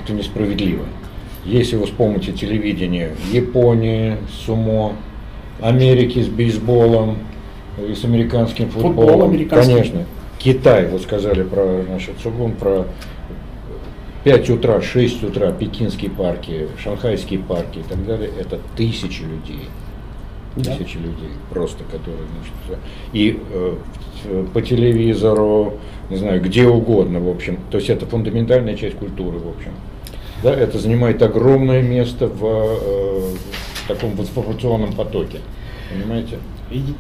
это несправедливо. Если вы вспомните телевидение Японии, сумо, Америки с бейсболом и с американским футболом, Футбол американский. конечно. Китай, вот сказали про, значит, Сугун, про 5 утра, 6 утра, пекинские парки, шанхайские парки и так далее, это тысячи людей тысячи да. людей просто, которые, значит, и э, по телевизору, не знаю, где угодно, в общем. То есть это фундаментальная часть культуры, в общем. Да, это занимает огромное место в, э, в таком в информационном потоке. Понимаете?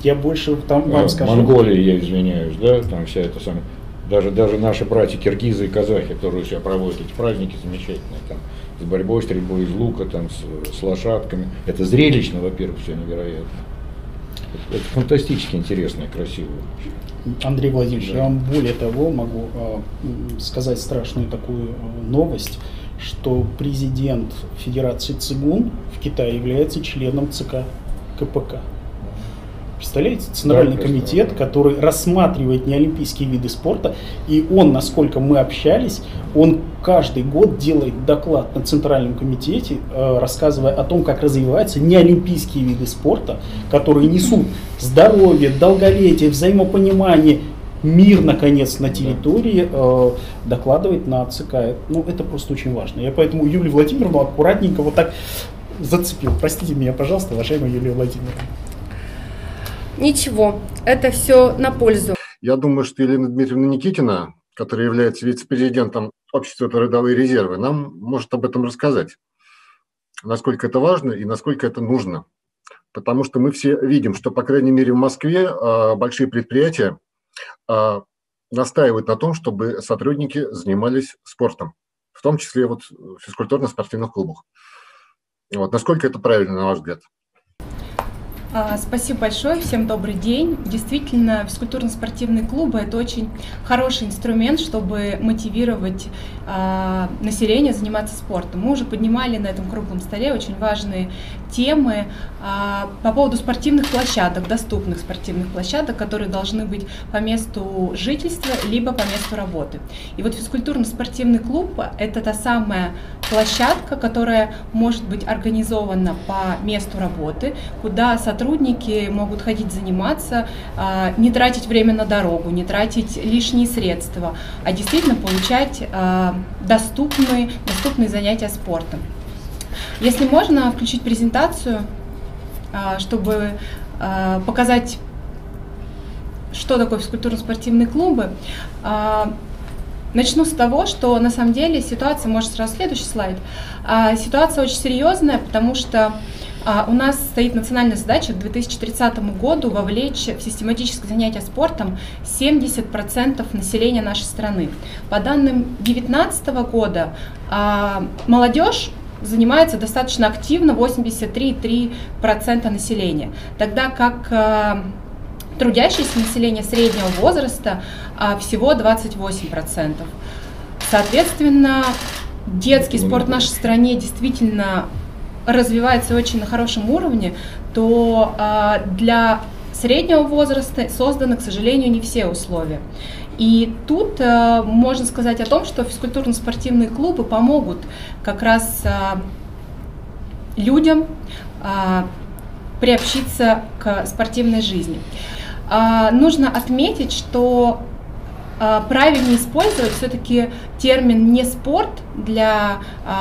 Я больше там вам э, скажу. Монголия, я извиняюсь, да, там вся эта самая даже, даже наши братья киргизы и казахи, которые у себя проводят эти праздники замечательные, там, с борьбой, стрельбой из лука, там, с, с лошадками. Это зрелищно, во-первых, все невероятно. Это, это фантастически интересно и красиво. Андрей Владимирович, да. я вам более того могу э, сказать страшную такую э, новость, что президент Федерации ЦИГУН в Китае является членом ЦК КПК. Представляете, Центральный да, комитет, который рассматривает неолимпийские виды спорта, и он, насколько мы общались, он каждый год делает доклад на Центральном комитете, э, рассказывая о том, как развиваются неолимпийские виды спорта, которые несут здоровье, долголетие, взаимопонимание, мир, наконец, на территории, э, докладывает на ЦК. Ну, это просто очень важно. Я поэтому Юлию Владимировну аккуратненько вот так зацепил. Простите меня, пожалуйста, уважаемая Юлия Владимировна. Ничего, это все на пользу. Я думаю, что Елена Дмитриевна Никитина, которая является вице-президентом общества «Трудовые резервы», нам может об этом рассказать, насколько это важно и насколько это нужно. Потому что мы все видим, что, по крайней мере, в Москве а, большие предприятия а, настаивают на том, чтобы сотрудники занимались спортом, в том числе вот в физкультурно-спортивных клубах. Вот. Насколько это правильно, на ваш взгляд? А, спасибо большое, всем добрый день. Действительно, физкультурно-спортивные клубы – это очень хороший инструмент, чтобы мотивировать а, население заниматься спортом. Мы уже поднимали на этом круглом столе очень важные темы а, по поводу спортивных площадок, доступных спортивных площадок, которые должны быть по месту жительства либо по месту работы. И вот физкультурно-спортивный клуб – это та самая площадка, которая может быть организована по месту работы, куда сотрудники сотрудники могут ходить заниматься, а, не тратить время на дорогу, не тратить лишние средства, а действительно получать а, доступные, доступные занятия спортом. Если можно включить презентацию, а, чтобы показать, что такое физкультурно-спортивные клубы, Начну с того, что на самом деле ситуация, может сразу следующий слайд, ситуация очень серьезная, потому что у нас стоит национальная задача к 2030 году вовлечь в систематическое занятие спортом 70% населения нашей страны. По данным 2019 года, а, молодежь занимается достаточно активно 83,3% населения, тогда как э, трудящееся население среднего возраста а, всего 28%. Соответственно, детский спорт в нашей стране действительно развивается очень на хорошем уровне, то а, для среднего возраста созданы, к сожалению, не все условия. И тут э, можно сказать о том, что физкультурно-спортивные клубы помогут как раз э, людям э, приобщиться к спортивной жизни. Э, нужно отметить, что э, правильнее использовать все-таки термин не спорт для э,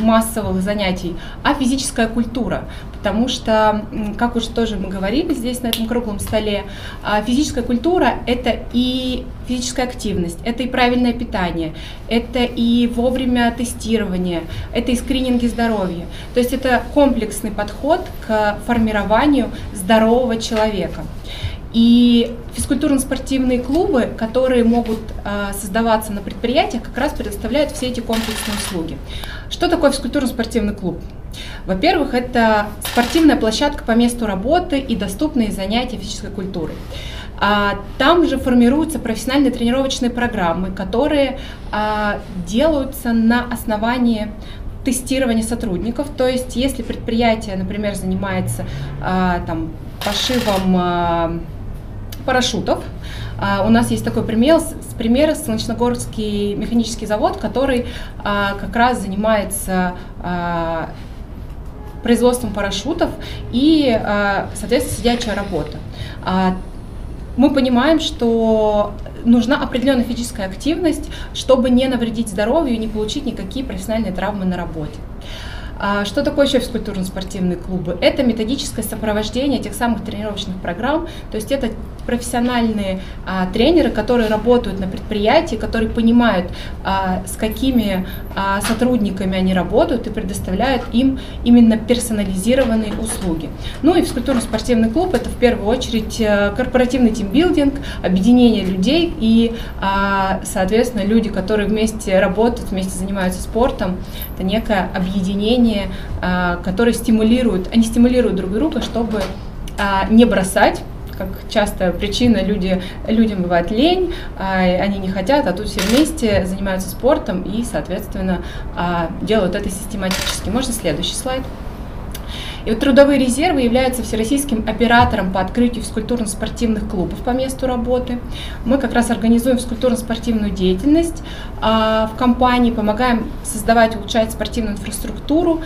массовых занятий, а физическая культура потому что, как уж тоже мы говорили здесь на этом круглом столе, а, физическая культура – это и физическая активность, это и правильное питание, это и вовремя тестирование, это и скрининги здоровья. То есть это комплексный подход к формированию здорового человека. И физкультурно-спортивные клубы, которые могут э, создаваться на предприятиях, как раз предоставляют все эти комплексные услуги. Что такое физкультурно-спортивный клуб? Во-первых, это спортивная площадка по месту работы и доступные занятия физической культурой. А, там же формируются профессиональные тренировочные программы, которые а, делаются на основании тестирования сотрудников. То есть, если предприятие, например, занимается а, там, пошивом парашютов, у нас есть такой пример, пример Солнечногорский механический завод, который как раз занимается производством парашютов и, а, соответственно, сидячая работа. А, мы понимаем, что нужна определенная физическая активность, чтобы не навредить здоровью и не получить никакие профессиональные травмы на работе. А что такое еще физкультурно-спортивные клубы? Это методическое сопровождение тех самых тренировочных программ, то есть это профессиональные а, тренеры, которые работают на предприятии, которые понимают, а, с какими а, сотрудниками они работают и предоставляют им именно персонализированные услуги. Ну и физкультурно-спортивный клуб это в первую очередь а, корпоративный тимбилдинг, объединение людей и, а, соответственно, люди, которые вместе работают, вместе занимаются спортом, это некое объединение, а, которое стимулирует, они стимулируют друг друга, чтобы а, не бросать как часто причина люди, людям бывает лень, а, они не хотят, а тут все вместе занимаются спортом и, соответственно, а, делают это систематически. Можно следующий слайд? И вот трудовые резервы являются всероссийским оператором по открытию физкультурно-спортивных клубов по месту работы. Мы как раз организуем физкультурно-спортивную деятельность а, в компании, помогаем создавать улучшать спортивную инфраструктуру,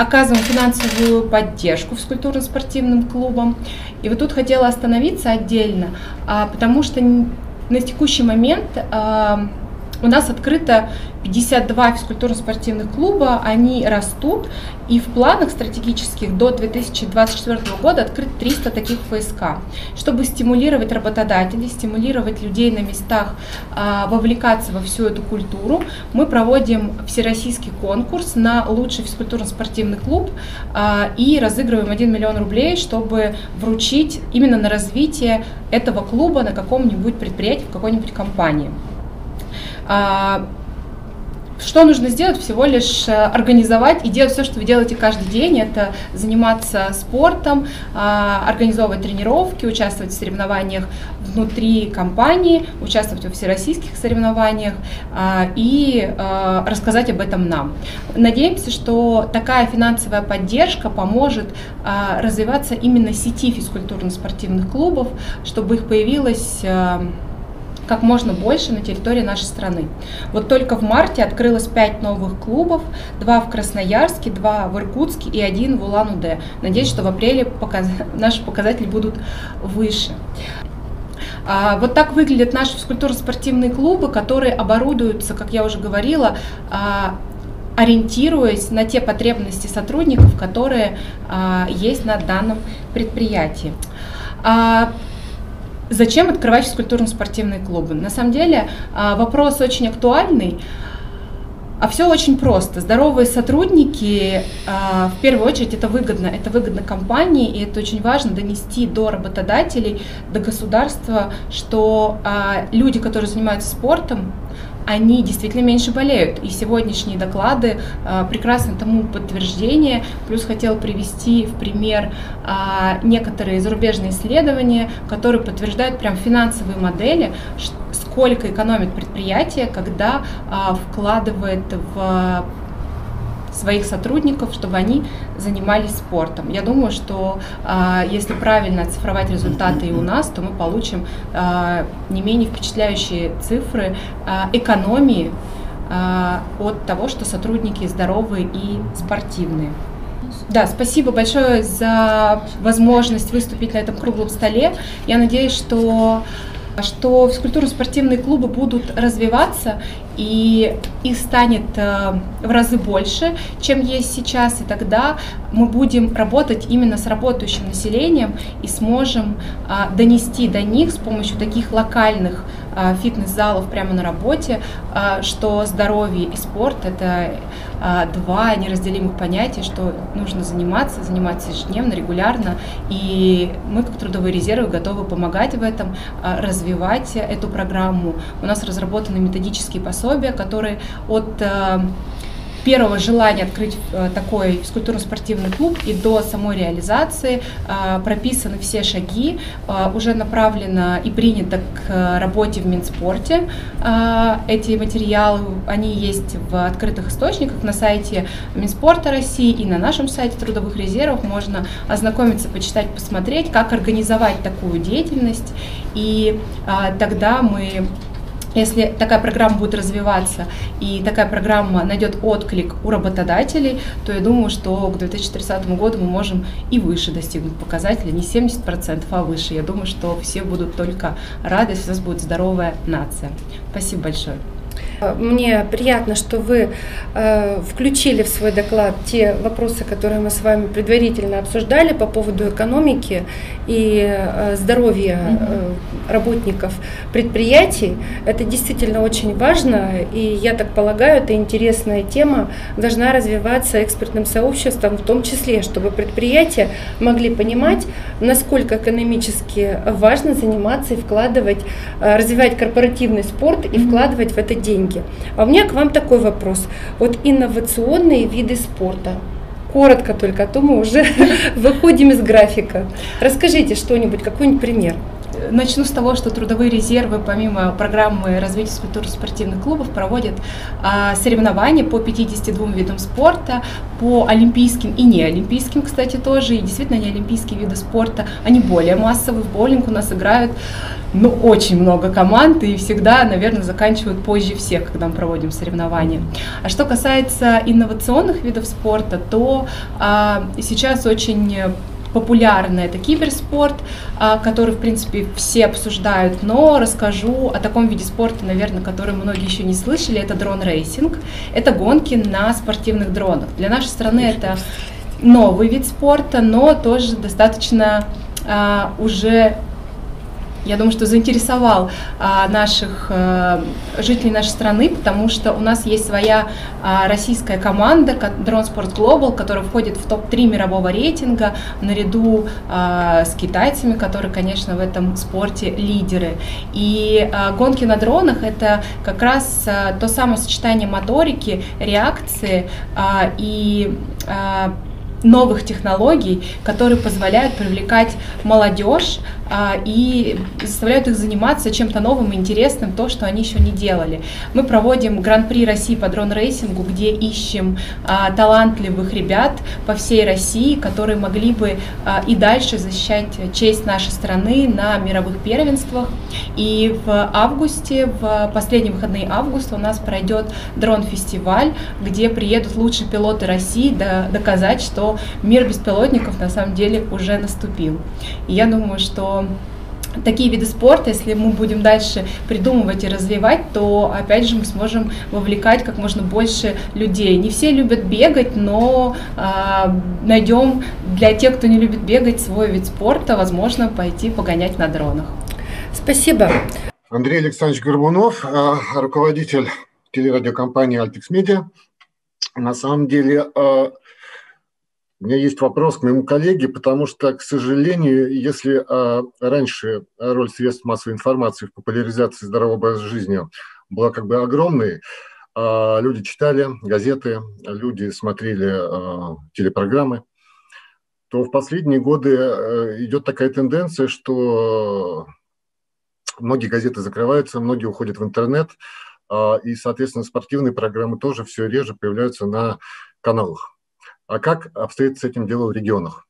оказываем финансовую поддержку физкультурно-спортивным клубам. И вот тут хотела остановиться отдельно, а, потому что на текущий момент а, у нас открыто 52 физкультурно-спортивных клуба, они растут, и в планах стратегических до 2024 года открыть 300 таких ФСК, чтобы стимулировать работодателей, стимулировать людей на местах, а, вовлекаться во всю эту культуру. Мы проводим всероссийский конкурс на лучший физкультурно-спортивный клуб а, и разыгрываем 1 миллион рублей, чтобы вручить именно на развитие этого клуба на каком-нибудь предприятии, в какой-нибудь компании. А, что нужно сделать? Всего лишь э, организовать и делать все, что вы делаете каждый день. Это заниматься спортом, а, организовывать тренировки, участвовать в соревнованиях внутри компании, участвовать во всероссийских соревнованиях а, и рассказать об этом нам. Надеемся, что такая финансовая поддержка поможет развиваться именно сети физкультурно-спортивных клубов, чтобы их появилось как можно больше на территории нашей страны. Вот только в марте открылось 5 новых клубов, два в Красноярске, два в Иркутске и один в Улан-Удэ. Надеюсь, что в апреле показ... наши показатели будут выше. А, вот так выглядят наши физкультурно-спортивные клубы, которые оборудуются, как я уже говорила, а, ориентируясь на те потребности сотрудников, которые а, есть на данном предприятии. Зачем открывать физкультурно-спортивные клубы? На самом деле а, вопрос очень актуальный. А все очень просто. Здоровые сотрудники, в первую очередь, это выгодно. Это выгодно компании, и это очень важно донести до работодателей, до государства, что люди, которые занимаются спортом, они действительно меньше болеют. И сегодняшние доклады а, прекрасно тому подтверждение. Плюс хотел привести в пример а, некоторые зарубежные исследования, которые подтверждают прям финансовые модели, сколько экономит предприятие, когда а, вкладывает в своих сотрудников, чтобы они занимались спортом. Я думаю, что э, если правильно оцифровать результаты и у нас, то мы получим э, не менее впечатляющие цифры э, экономии от того, что сотрудники здоровые и спортивные. Да, спасибо большое за возможность выступить на этом круглом столе. Я надеюсь, что что физкультурно-спортивные клубы будут развиваться и их станет э, в разы больше, чем есть сейчас, и тогда мы будем работать именно с работающим населением и сможем а, донести до них с помощью таких локальных а, фитнес-залов прямо на работе, а, что здоровье и спорт – это два неразделимых понятия, что нужно заниматься, заниматься ежедневно, регулярно, и мы, как трудовые резервы, готовы помогать в этом, развивать эту программу. У нас разработаны методические пособия, которые от первого желания открыть э, такой физкультурно-спортивный клуб и до самой реализации э, прописаны все шаги, э, уже направлено и принято к работе в Минспорте. Эти материалы, они есть в открытых источниках на сайте Минспорта России и на нашем сайте трудовых резервов. Можно ознакомиться, почитать, посмотреть, как организовать такую деятельность. И тогда мы если такая программа будет развиваться и такая программа найдет отклик у работодателей, то я думаю, что к 2030 году мы можем и выше достигнуть показателя, не 70%, а выше. Я думаю, что все будут только рады, если у нас будет здоровая нация. Спасибо большое. Мне приятно, что вы э, включили в свой доклад те вопросы, которые мы с вами предварительно обсуждали по поводу экономики и э, здоровья э, работников предприятий. Это действительно очень важно, и я так полагаю, это интересная тема, должна развиваться экспертным сообществом в том числе, чтобы предприятия могли понимать, насколько экономически важно заниматься и вкладывать, э, развивать корпоративный спорт и вкладывать в это деньги деньги. А у меня к вам такой вопрос. Вот инновационные виды спорта. Коротко только, а то мы уже выходим из графика. Расскажите что-нибудь, какой-нибудь пример. Начну с того, что трудовые резервы, помимо программы развития спортивных клубов, проводят а, соревнования по 52 видам спорта, по олимпийским и неолимпийским, кстати, тоже. И действительно, неолимпийские виды спорта, они более массовые. В боулинг у нас играют ну, очень много команд и всегда, наверное, заканчивают позже всех, когда мы проводим соревнования. А что касается инновационных видов спорта, то а, сейчас очень популярный это киберспорт, а, который, в принципе, все обсуждают, но расскажу о таком виде спорта, наверное, который многие еще не слышали, это дрон-рейсинг. Это гонки на спортивных дронах. Для нашей страны это новый вид спорта, но тоже достаточно а, уже я думаю, что заинтересовал а, наших а, жителей нашей страны, потому что у нас есть своя а, российская команда Drone Sport Global, которая входит в топ-3 мирового рейтинга наряду а, с китайцами, которые, конечно, в этом спорте лидеры. И гонки на дронах это как раз то самое сочетание моторики, реакции и новых технологий, которые позволяют привлекать молодежь и заставляют их заниматься чем-то новым и интересным, то, что они еще не делали. Мы проводим Гран-при России по дрон-рейсингу, где ищем а, талантливых ребят по всей России, которые могли бы а, и дальше защищать честь нашей страны на мировых первенствах. И в августе, в последние выходные августа у нас пройдет дрон-фестиваль, где приедут лучшие пилоты России доказать, что мир беспилотников на самом деле уже наступил. И я думаю, что такие виды спорта, если мы будем дальше придумывать и развивать, то опять же мы сможем вовлекать как можно больше людей. Не все любят бегать, но э, найдем для тех, кто не любит бегать, свой вид спорта, возможно, пойти погонять на дронах. Спасибо. Андрей Александрович Горбунов, а, руководитель телерадиокомпании Altex Media. На самом деле, э, у меня есть вопрос к моему коллеге, потому что, к сожалению, если э, раньше роль средств массовой информации в популяризации здорового образа жизни была как бы огромной, люди читали газеты, люди смотрели телепрограммы, то в последние годы э, идет такая тенденция, что многие газеты закрываются, многие уходят в интернет, а, и, соответственно, спортивные программы тоже все реже появляются на каналах. А как обстоит с этим дело в регионах?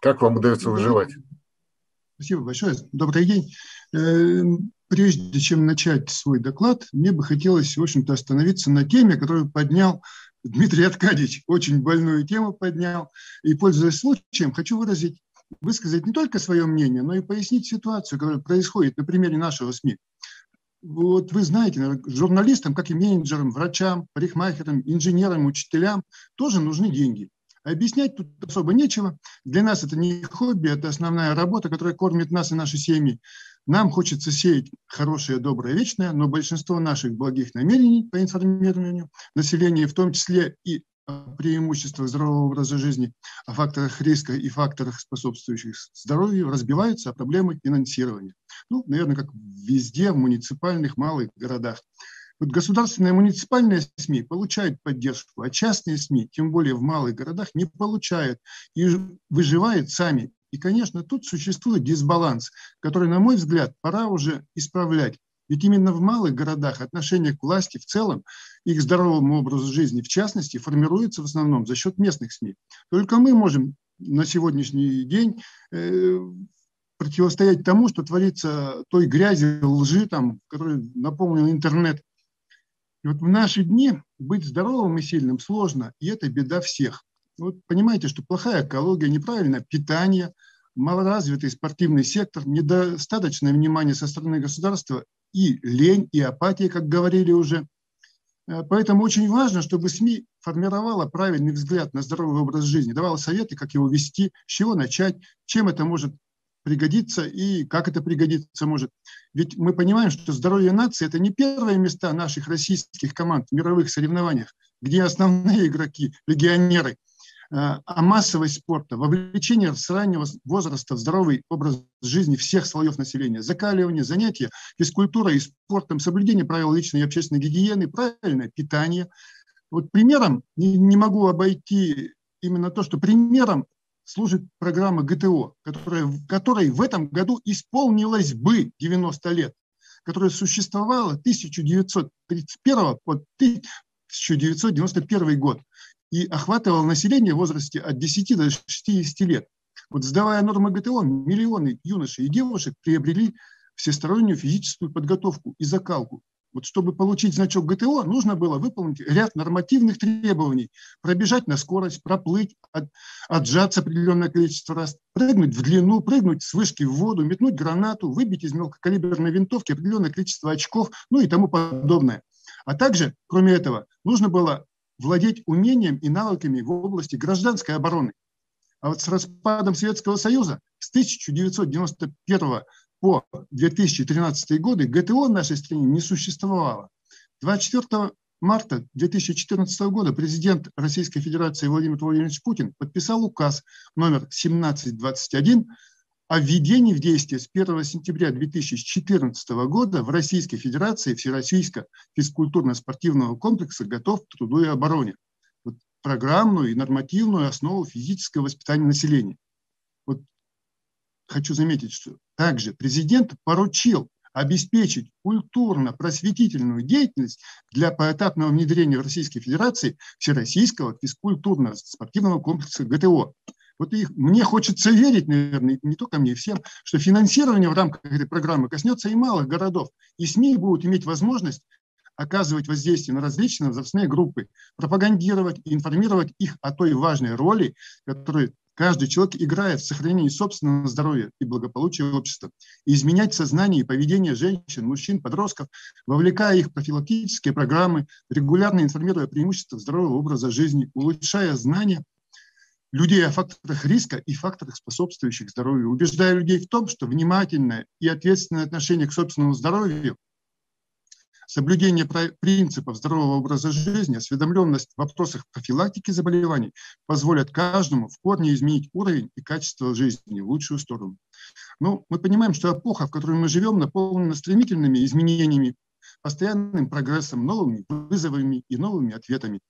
Как вам удается выживать? Спасибо большое. Добрый день. Э, прежде чем начать свой доклад, мне бы хотелось, в общем-то, остановиться на теме, которую поднял Дмитрий Аркадьевич очень больную тему поднял. И, пользуясь случаем, хочу выразить, высказать не только свое мнение, но и пояснить ситуацию, которая происходит на примере нашего СМИ. Вот вы знаете, журналистам, как и менеджерам, врачам, парикмахерам, инженерам, учителям тоже нужны деньги. Объяснять тут особо нечего. Для нас это не хобби, это основная работа, которая кормит нас и наши семьи. Нам хочется сеять хорошее, доброе, вечное, но большинство наших благих намерений по информированию населения, в том числе и преимуществах здорового образа жизни, о факторах риска и факторах, способствующих здоровью, разбиваются о проблемы финансирования. Ну, наверное, как везде, в муниципальных малых городах. Вот государственные муниципальные СМИ получают поддержку, а частные СМИ, тем более в малых городах, не получают и выживают сами и, конечно, тут существует дисбаланс, который, на мой взгляд, пора уже исправлять. Ведь именно в малых городах отношение к власти в целом и к здоровому образу жизни, в частности, формируется в основном за счет местных СМИ. Только мы можем на сегодняшний день э, противостоять тому, что творится той грязи, лжи, там, которой наполнен интернет. И вот в наши дни быть здоровым и сильным сложно, и это беда всех. Вот понимаете, что плохая экология, неправильное питание, малоразвитый спортивный сектор, недостаточное внимание со стороны государства и лень, и апатия, как говорили уже. Э, поэтому очень важно, чтобы СМИ формировала правильный взгляд на здоровый образ жизни, давала советы, как его вести, с чего начать, чем это может пригодиться и как это пригодиться может. Ведь мы понимаем, что здоровье нации – это не первые места наших российских команд в мировых соревнованиях, где основные игроки, легионеры – Э, о массовость спорта, вовлечение с раннего возраста в здоровый образ жизни всех слоев населения, закаливание, занятия физкультурой и спортом, соблюдение правил личной и общественной гигиены, правильное питание. Вот примером не, не могу обойти именно то, что примером служит программа ГТО, которая, которой в этом году исполнилось бы 90 лет, которая существовала 1931 по 1991 год и охватывал население в возрасте от 10 до 60 лет. Вот сдавая нормы ГТО, миллионы юношей и девушек приобрели всестороннюю физическую подготовку и закалку. Вот чтобы получить значок ГТО, нужно было выполнить ряд нормативных требований. Пробежать на скорость, проплыть, от, отжаться определенное количество раз, прыгнуть в длину, прыгнуть с вышки в воду, метнуть гранату, выбить из мелкокалиберной винтовки определенное количество очков, ну и тому подобное. А также, кроме этого, нужно было владеть умением и навыками в области гражданской обороны. А вот с распадом Советского Союза с 1991 по 2013 годы ГТО в нашей стране не существовало. 24 марта 2014 года президент Российской Федерации Владимир Владимирович Путин подписал указ номер 1721 о введении в действие с 1 сентября 2014 года в Российской Федерации Всероссийского физкультурно-спортивного комплекса «Готов к труду и обороне» вот программную и нормативную основу физического воспитания населения. Вот хочу заметить, что также президент поручил обеспечить культурно-просветительную деятельность для поэтапного внедрения в Российской Федерации Всероссийского физкультурно-спортивного комплекса ГТО. Вот их, мне хочется верить, наверное, не только мне, всем, что финансирование в рамках этой программы коснется и малых городов, и СМИ будут иметь возможность оказывать воздействие на различные возрастные группы, пропагандировать и информировать их о той важной роли, которую каждый человек играет в сохранении собственного здоровья и благополучия общества, и изменять сознание и поведение женщин, мужчин, подростков, вовлекая их в профилактические программы, регулярно информируя о преимуществах здорового образа жизни, улучшая знания людей о факторах риска и факторах, способствующих здоровью, убеждая людей в том, что внимательное и ответственное отношение к собственному здоровью Соблюдение принципов здорового образа жизни, осведомленность в вопросах профилактики заболеваний позволят каждому в корне изменить уровень и качество жизни в лучшую сторону. Но мы понимаем, что эпоха, в которой мы живем, наполнена стремительными изменениями постоянным прогрессом, новыми вызовами и новыми ответами.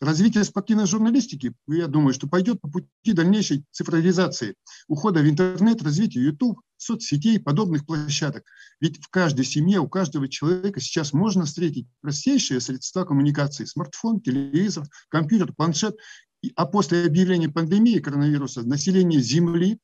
Развитие спортивной журналистики, я думаю, что пойдет по пути дальнейшей цифровизации, ухода в интернет, развития YouTube, соцсетей, подобных площадок. Ведь в каждой семье, у каждого человека сейчас можно встретить простейшие средства коммуникации – смартфон, телевизор, компьютер, планшет. А после объявления пандемии коронавируса население Земли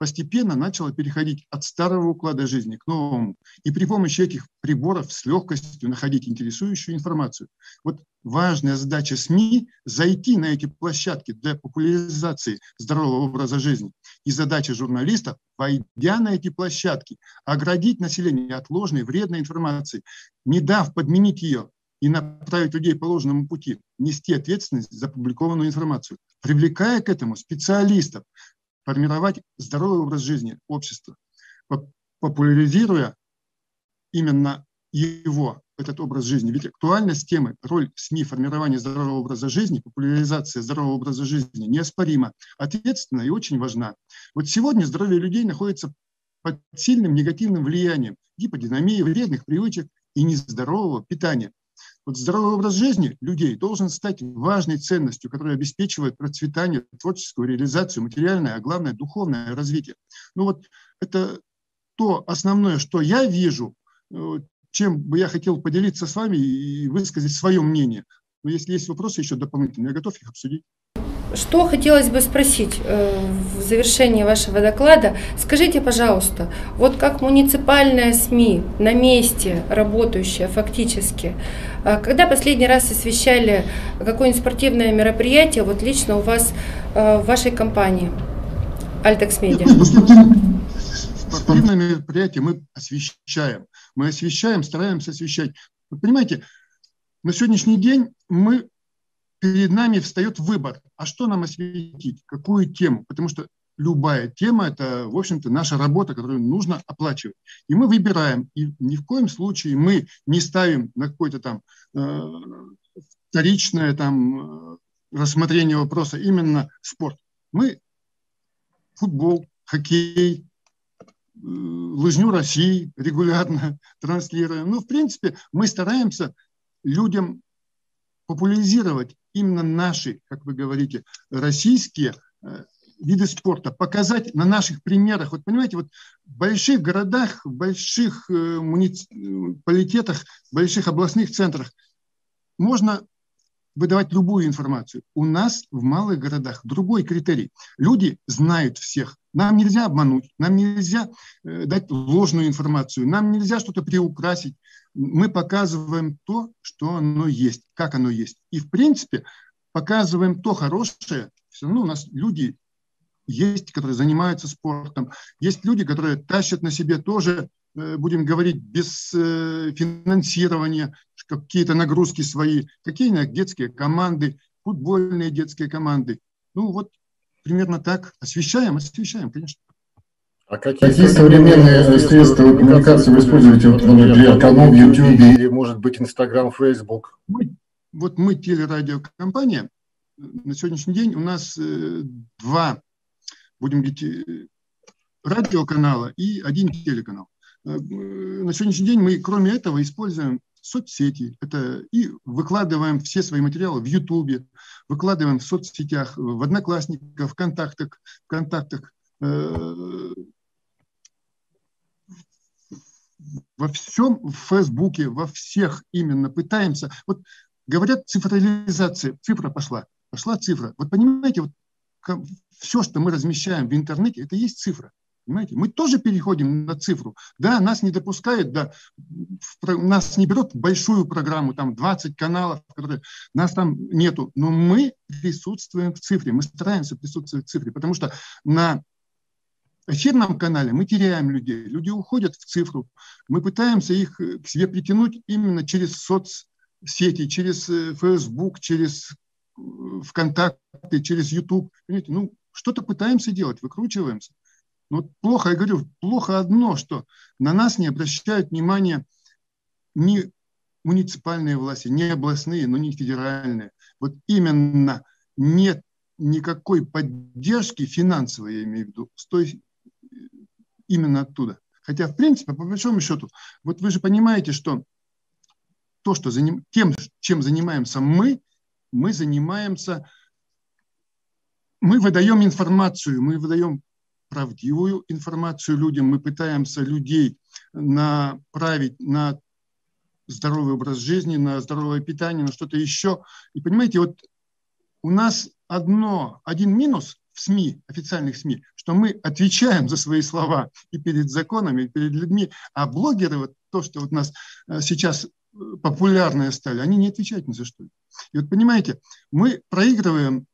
постепенно начала переходить от старого уклада жизни к новому. И при помощи этих приборов с легкостью находить интересующую информацию. Вот важная задача СМИ – зайти на эти площадки для популяризации здорового образа жизни. И задача журналистов – войдя на эти площадки, оградить население от ложной, вредной информации, не дав подменить ее и направить людей по ложному пути, нести ответственность за публикованную информацию, привлекая к этому специалистов, формировать здоровый образ жизни общества, популяризируя именно его, этот образ жизни. Ведь актуальность темы, роль СМИ формирования здорового образа жизни, популяризация здорового образа жизни неоспорима, ответственна и очень важна. Вот сегодня здоровье людей находится под сильным негативным влиянием гиподинамии, вредных привычек и нездорового питания. Вот здоровый образ жизни людей должен стать важной ценностью, которая обеспечивает процветание, творческую реализацию, материальное, а главное духовное развитие. Ну вот это то основное, что я вижу, э, чем бы я хотел поделиться с вами и высказать свое мнение. Но если есть вопросы еще дополнительные, я готов их обсудить. Что хотелось бы спросить э, в завершении вашего доклада? Скажите, пожалуйста, вот как муниципальная СМИ на месте работающая фактически, э, когда последний раз освещали какое-нибудь спортивное мероприятие, вот лично у вас э, в вашей компании, Альтекс Медиа? Спортивное мероприятие мы освещаем. Мы освещаем, стараемся освещать. Вы понимаете, на сегодняшний день мы перед нами встает выбор, а что нам осветить, какую тему, потому что любая тема – это, в общем-то, наша работа, которую нужно оплачивать. И мы выбираем, и ни в коем случае мы не ставим на какое-то там э, вторичное там, э, рассмотрение вопроса именно спорт. Мы футбол, хоккей, э, лыжню России регулярно транслируем. Ну, в принципе, мы стараемся людям популяризировать именно наши, как вы говорите, российские э, виды спорта, показать на наших примерах. Вот понимаете, вот в больших городах, в больших э, муниципалитетах, в больших областных центрах можно выдавать любую информацию. У нас в малых городах другой критерий. Люди знают всех. Нам нельзя обмануть, нам нельзя э, дать ложную информацию, нам нельзя что-то приукрасить мы показываем то, что оно есть, как оно есть. И, в принципе, показываем то хорошее. Все равно у нас люди есть, которые занимаются спортом, есть люди, которые тащат на себе тоже, э, будем говорить, без э, финансирования, какие-то нагрузки свои, какие-нибудь детские команды, футбольные детские команды. Ну вот примерно так. Освещаем, освещаем, конечно. А какие, какие современные средства коммуникации вы используете вот, для канал в YouTube или, может быть, Instagram, Facebook? Мы, вот мы телерадиокомпания. На сегодняшний день у нас э, два, будем говорить, э, радиоканала и один телеканал. Э, на сегодняшний день мы, кроме этого, используем соцсети. Это и выкладываем все свои материалы в Ютубе, выкладываем в соцсетях, в Одноклассниках, ВКонтактах, ВКонтактах, во всем в Фейсбуке, во всех именно пытаемся. Вот говорят цифрализация, цифра пошла, пошла цифра. Вот понимаете, вот все, что мы размещаем в интернете, это есть цифра. Понимаете? Мы тоже переходим на цифру. Да, нас не допускают, да, нас не берут большую программу, там 20 каналов, которые, нас там нету, но мы присутствуем в цифре, мы стараемся присутствовать в цифре, потому что на эфирном канале мы теряем людей, люди уходят в цифру. Мы пытаемся их э, к себе притянуть именно через соцсети, через э, Facebook, через э, ВКонтакте, через YouTube. Понимаете? Ну, что-то пытаемся делать, выкручиваемся. Но плохо, я говорю, плохо одно, что на нас не обращают внимания ни муниципальные власти, не областные, но не федеральные. Вот именно нет никакой поддержки финансовой, я имею в виду, с той, именно оттуда. Хотя, в принципе, по большому счету, вот вы же понимаете, что то, что заним, тем, чем занимаемся мы, мы занимаемся, мы выдаем информацию, мы выдаем правдивую информацию людям, мы пытаемся людей направить на здоровый образ жизни, на здоровое питание, на что-то еще. И понимаете, вот у нас одно, один минус СМИ, официальных СМИ, что мы отвечаем за свои слова и перед законами, и перед людьми, а блогеры, вот то, что вот у нас э, сейчас э, популярные стали, они не отвечают ни за что. И вот понимаете, мы проигрываем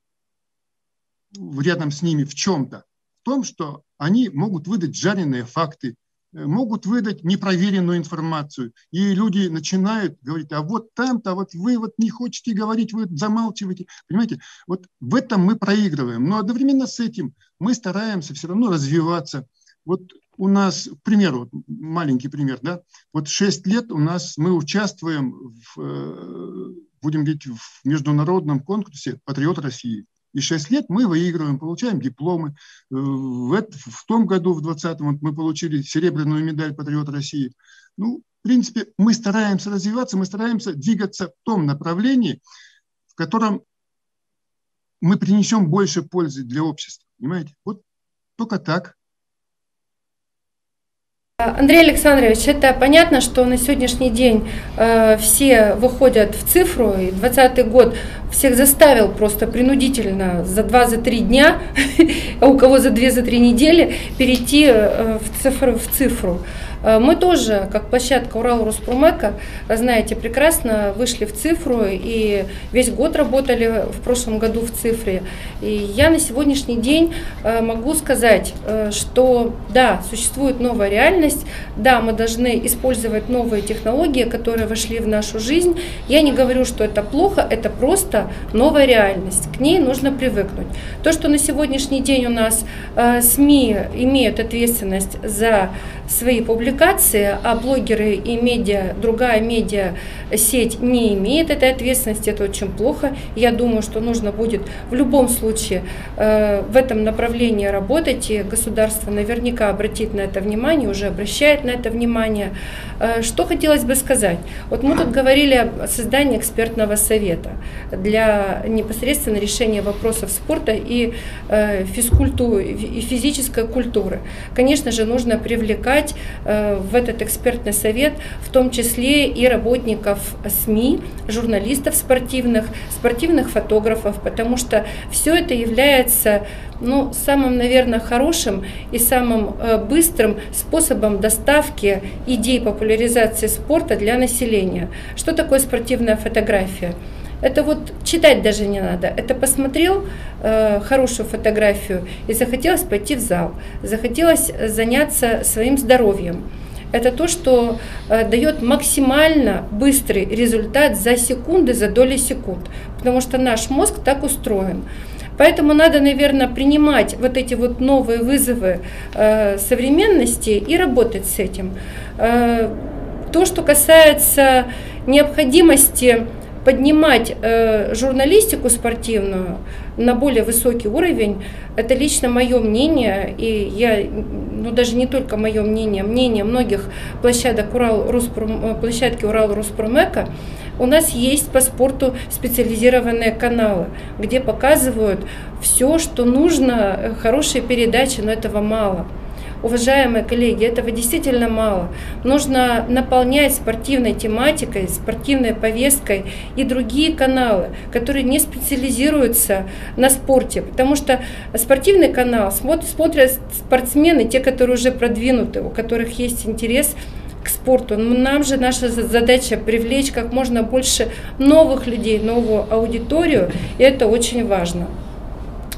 рядом с ними в чем-то, в том, что они могут выдать жареные факты, могут выдать непроверенную информацию. И люди начинают говорить, а вот там-то, вот вы вот не хотите говорить, вы замалчиваете. Понимаете, вот в этом мы проигрываем. Но одновременно с этим мы стараемся все равно развиваться. Вот у нас, к примеру, маленький пример, да, вот 6 лет у нас мы участвуем в, э, будем говорить, в международном конкурсе «Патриот России». И 6 лет мы выигрываем, получаем дипломы. Э, в, это, в том году, в 2020 мы получили серебряную медаль «Патриот России». Ну, в принципе, мы стараемся развиваться, мы стараемся двигаться в том направлении, в котором мы принесем больше пользы для общества. Понимаете? Вот только так. Андрей Александрович, это понятно, что на сегодняшний день э, все выходят в цифру, и 2020 год всех заставил просто принудительно за 2-3 дня, а у кого за 2-3 недели перейти э, в цифру. В цифру. Э, мы тоже, как площадка Урал Роспромека, знаете, прекрасно вышли в цифру и весь год работали в прошлом году в цифре. И я на сегодняшний день э, могу сказать, э, что да, существует новая реальность, да, мы должны использовать новые технологии, которые вошли в нашу жизнь. Я не говорю, что это плохо, это просто новая реальность. К ней нужно привыкнуть. То, что на сегодняшний день у нас СМИ имеют ответственность за свои публикации, а блогеры и медиа, другая медиа сеть не имеет этой ответственности, это очень плохо. Я думаю, что нужно будет в любом случае э, в этом направлении работать, и государство наверняка обратит на это внимание, уже обращает на это внимание. Э, что хотелось бы сказать? Вот мы тут говорили о создании экспертного совета для непосредственно решения вопросов спорта и э, физкультуры, и физической культуры. Конечно же, нужно привлекать э, в этот экспертный совет в том числе и работников СМИ, журналистов спортивных, спортивных фотографов, потому что все это является ну, самым, наверное, хорошим и самым э, быстрым способом доставки идей популяризации спорта для населения. Что такое спортивная фотография? Это вот читать даже не надо. Это посмотрел э, хорошую фотографию и захотелось пойти в зал, захотелось заняться своим здоровьем. Это то, что э, дает максимально быстрый результат за секунды, за доли секунд, потому что наш мозг так устроен. Поэтому надо, наверное, принимать вот эти вот новые вызовы э, современности и работать с этим. Э, то, что касается необходимости поднимать э, журналистику спортивную на более высокий уровень, это лично мое мнение, и я, ну даже не только мое мнение, мнение многих площадок Урал, Руспром, э, площадки Урал Руспромека, у нас есть по спорту специализированные каналы, где показывают все, что нужно, э, хорошие передачи, но этого мало. Уважаемые коллеги, этого действительно мало. Нужно наполнять спортивной тематикой, спортивной повесткой и другие каналы, которые не специализируются на спорте. Потому что спортивный канал смотрят спортсмены, те, которые уже продвинуты, у которых есть интерес к спорту. Нам же наша задача привлечь как можно больше новых людей, новую аудиторию, и это очень важно.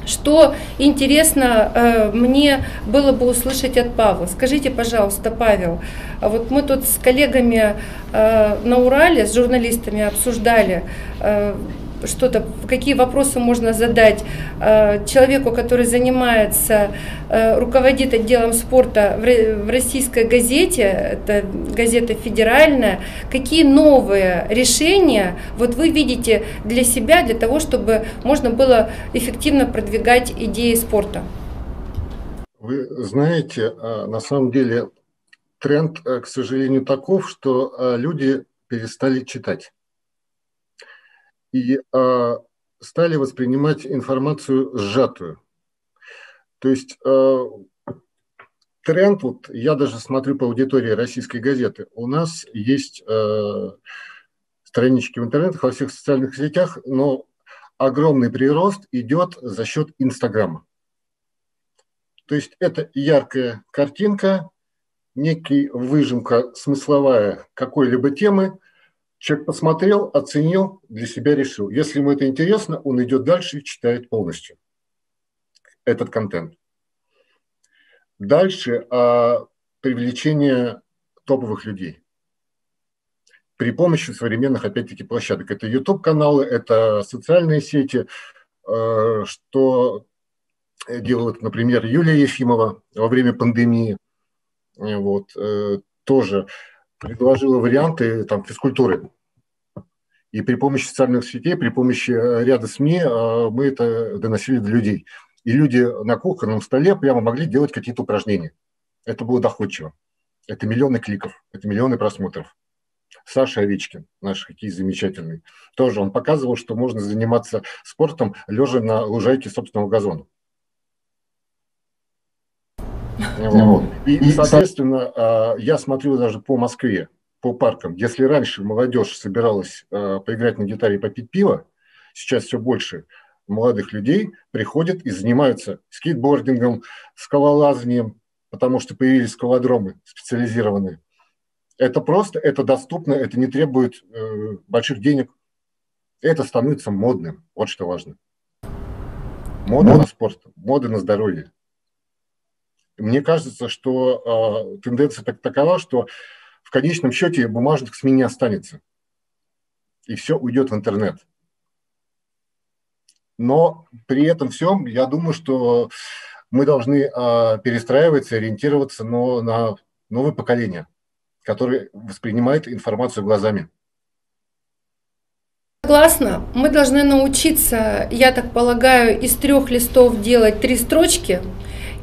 Что интересно э, мне было бы услышать от Павла. Скажите, пожалуйста, Павел, а вот мы тут с коллегами э, на Урале, с журналистами обсуждали, э, что-то, какие вопросы можно задать э, человеку, который занимается, э, руководит отделом спорта в российской газете, это газета федеральная, какие новые решения вот вы видите для себя, для того, чтобы можно было эффективно продвигать идеи спорта? Вы знаете, на самом деле тренд, к сожалению, таков, что люди перестали читать и э, стали воспринимать информацию сжатую. То есть э, тренд, вот я даже смотрю по аудитории российской газеты, у нас есть э, странички в интернете, во всех социальных сетях, но огромный прирост идет за счет Инстаграма. То есть это яркая картинка, некий выжимка смысловая какой-либо темы, Человек посмотрел, оценил, для себя решил. Если ему это интересно, он идет дальше и читает полностью этот контент. Дальше а, привлечение топовых людей при помощи современных, опять-таки, площадок. Это YouTube-каналы, это социальные сети, э, что делает, например, Юлия Ефимова во время пандемии. Вот, э, тоже предложила варианты там, физкультуры. И при помощи социальных сетей, при помощи э, ряда СМИ э, мы это доносили до людей. И люди на кухонном столе прямо могли делать какие-то упражнения. Это было доходчиво. Это миллионы кликов, это миллионы просмотров. Саша Овечкин, наш хоккей замечательный, тоже он показывал, что можно заниматься спортом, лежа на лужайке собственного газона. Вот. И, и, соответственно, а, я смотрю даже по Москве, по паркам. Если раньше молодежь собиралась а, поиграть на гитаре и попить пиво, сейчас все больше молодых людей приходят и занимаются скейтбордингом, скалолазанием, потому что появились скалодромы специализированные. Это просто, это доступно, это не требует э, больших денег. Это становится модным. Вот что важно. Мода на спорт, мода на здоровье. Мне кажется, что э, тенденция так, такова, что в конечном счете бумажных СМИ не останется. И все уйдет в интернет. Но при этом всем, я думаю, что мы должны э, перестраиваться, ориентироваться но, на новое поколение, которое воспринимает информацию глазами. Согласна. Мы должны научиться, я так полагаю, из трех листов делать три строчки –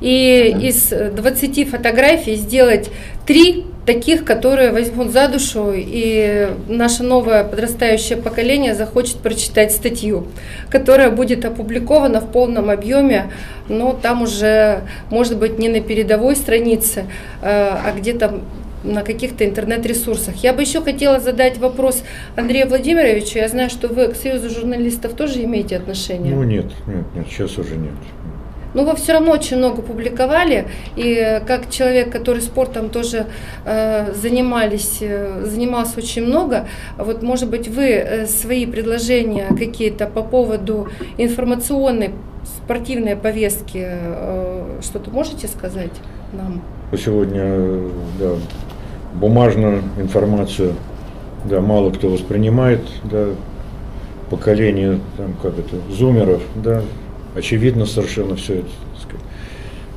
и из 20 фотографий сделать три таких, которые возьмут за душу, и наше новое подрастающее поколение захочет прочитать статью, которая будет опубликована в полном объеме, но там уже, может быть, не на передовой странице, а, а где-то на каких-то интернет-ресурсах. Я бы еще хотела задать вопрос Андрею Владимировичу. Я знаю, что вы к Союзу журналистов тоже имеете отношение. Ну нет, нет, нет, сейчас уже нет. Но вы все равно очень много публиковали, и как человек, который спортом тоже э, занимались, э, занимался очень много, вот может быть вы э, свои предложения какие-то по поводу информационной спортивной повестки э, что-то можете сказать нам? Сегодня да, бумажную информацию да, мало кто воспринимает, да, поколение там, как это, зумеров, да, очевидно совершенно все это сказать,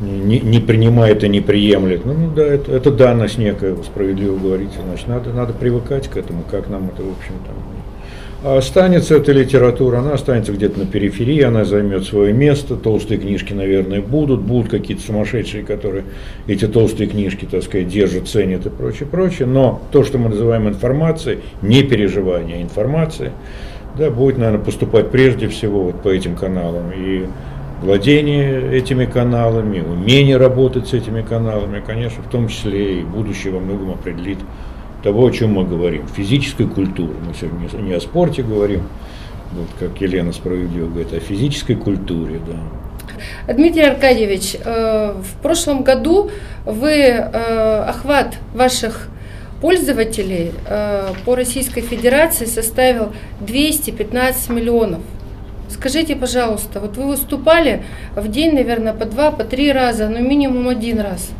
не, не принимает и не приемлет. Ну, ну да, это, это данность некая, справедливо говорите, значит, надо, надо привыкать к этому, как нам это, в общем-то. А останется эта литература, она останется где-то на периферии, она займет свое место, толстые книжки, наверное, будут, будут какие-то сумасшедшие, которые эти толстые книжки, так сказать, держат, ценят и прочее, прочее, но то, что мы называем информацией, не переживание, а информация, да, будет, наверное, поступать прежде всего вот по этим каналам. И владение этими каналами, умение работать с этими каналами, конечно, в том числе и будущее во многом определит того, о чем мы говорим. Физической культуры. Мы сегодня не о спорте говорим, вот как Елена справедливо говорит, о физической культуре, да. Дмитрий Аркадьевич, э, в прошлом году вы э, охват ваших пользователей э, по Российской Федерации составил 215 миллионов. Скажите, пожалуйста, вот вы выступали в день, наверное, по два, по три раза, но минимум один раз.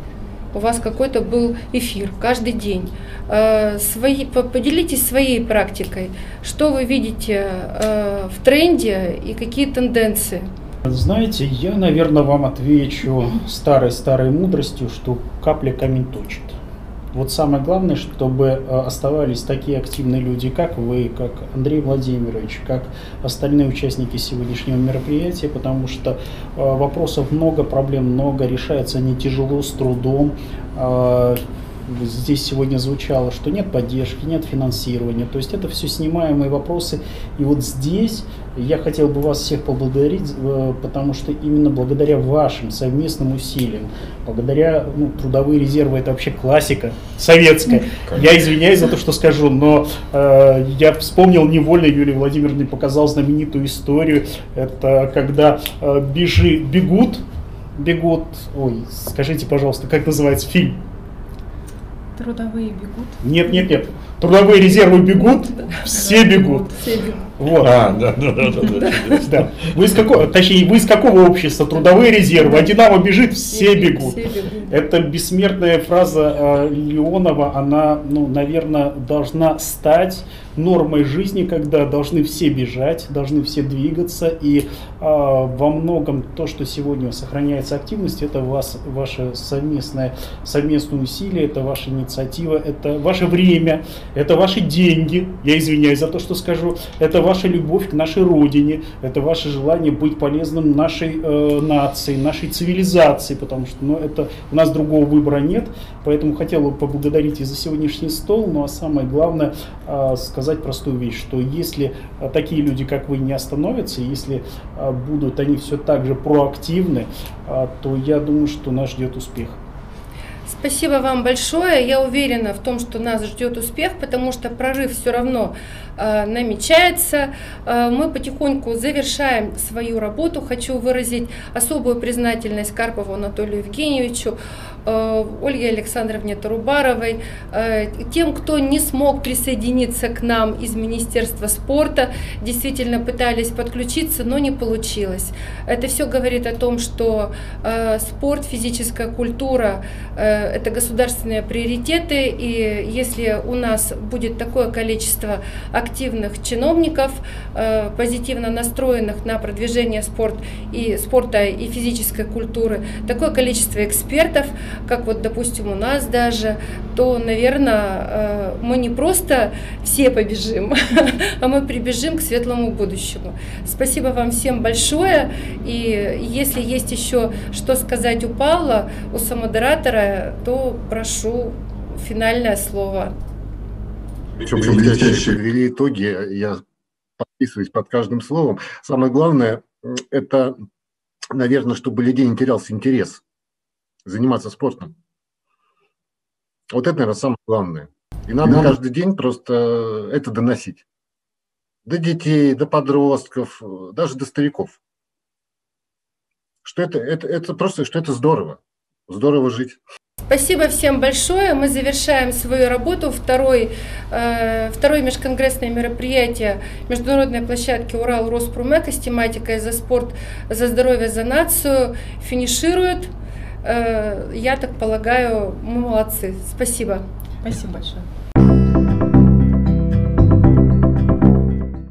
у вас какой-то был эфир каждый день. Э, свои, поделитесь своей практикой, что вы видите э, в тренде и какие тенденции. Знаете, я, наверное, вам отвечу старой-старой мудростью, что капля камень точит. Вот самое главное, чтобы э, оставались такие активные люди, как вы, как Андрей Владимирович, как остальные участники сегодняшнего мероприятия, потому что э, вопросов много, проблем много, решается они тяжело, с трудом. Здесь сегодня звучало, что нет поддержки, нет финансирования. То есть это все снимаемые вопросы. И вот здесь я хотел бы вас всех поблагодарить, э, потому что именно благодаря вашим совместным усилиям, благодаря ну, трудовые резервы, это вообще классика советская. Я извиняюсь за то, что скажу, но э, я вспомнил невольно, Юлия Владимировна показал знаменитую историю. Это когда э, бежи, бегут, бегут, ой, скажите, пожалуйста, как называется фильм? Трудовые бегут. Нет, нет, нет. Трудовые резервы бегут, все бегут. Все бегут. Вот. А, да, да, да, да, да. да. Вы из какого, точнее, вы из какого общества? Трудовые резервы. А Динамо бежит, все бегут. Все бегут. Это бессмертная фраза э, Леонова, она, ну, наверное, должна стать нормой жизни, когда должны все бежать, должны все двигаться, и э, во многом то, что сегодня сохраняется активность, это вас, ваше совместное, совместное усилие, это ваша инициатива, это ваше время, это ваши деньги, я извиняюсь за то, что скажу, это ваша любовь к нашей родине, это ваше желание быть полезным нашей э, нации, нашей цивилизации, потому что ну, это, у нас другого выбора нет, поэтому хотел бы поблагодарить и за сегодняшний стол, ну а самое главное э, сказать простую вещь, что если э, такие люди, как вы, не остановятся, если э, будут они все так же проактивны, э, то я думаю, что нас ждет успех. Спасибо вам большое. Я уверена в том, что нас ждет успех, потому что прорыв все равно э, намечается. Э, мы потихоньку завершаем свою работу. Хочу выразить особую признательность Карпову Анатолию Евгеньевичу, Ольге Александровне Тарубаровой, э, тем, кто не смог присоединиться к нам из Министерства спорта, действительно пытались подключиться, но не получилось. Это все говорит о том, что э, спорт, физическая культура – это государственные приоритеты, и если у нас будет такое количество активных чиновников, позитивно настроенных на продвижение спорт и, спорта и физической культуры, такое количество экспертов – как вот, допустим, у нас даже, то, наверное, э, мы не просто все побежим, а мы прибежим к светлому будущему. Спасибо вам всем большое. И если есть еще что сказать у Павла, у самодератора, то прошу финальное слово. Причем блестяще ввели итоги, я подписываюсь под каждым словом. Самое главное, это, наверное, чтобы людей не терялся интерес заниматься спортом. Вот это, наверное, самое главное. И надо да. каждый день просто это доносить. До детей, до подростков, даже до стариков. Что это, это, это просто, что это здорово. Здорово жить. Спасибо всем большое. Мы завершаем свою работу. Второй, э, второе межконгрессное мероприятие международной площадки Урал Роспромека с тематикой «За спорт, за здоровье, за нацию» финиширует. Э, я так полагаю, мы молодцы. Спасибо. Спасибо большое.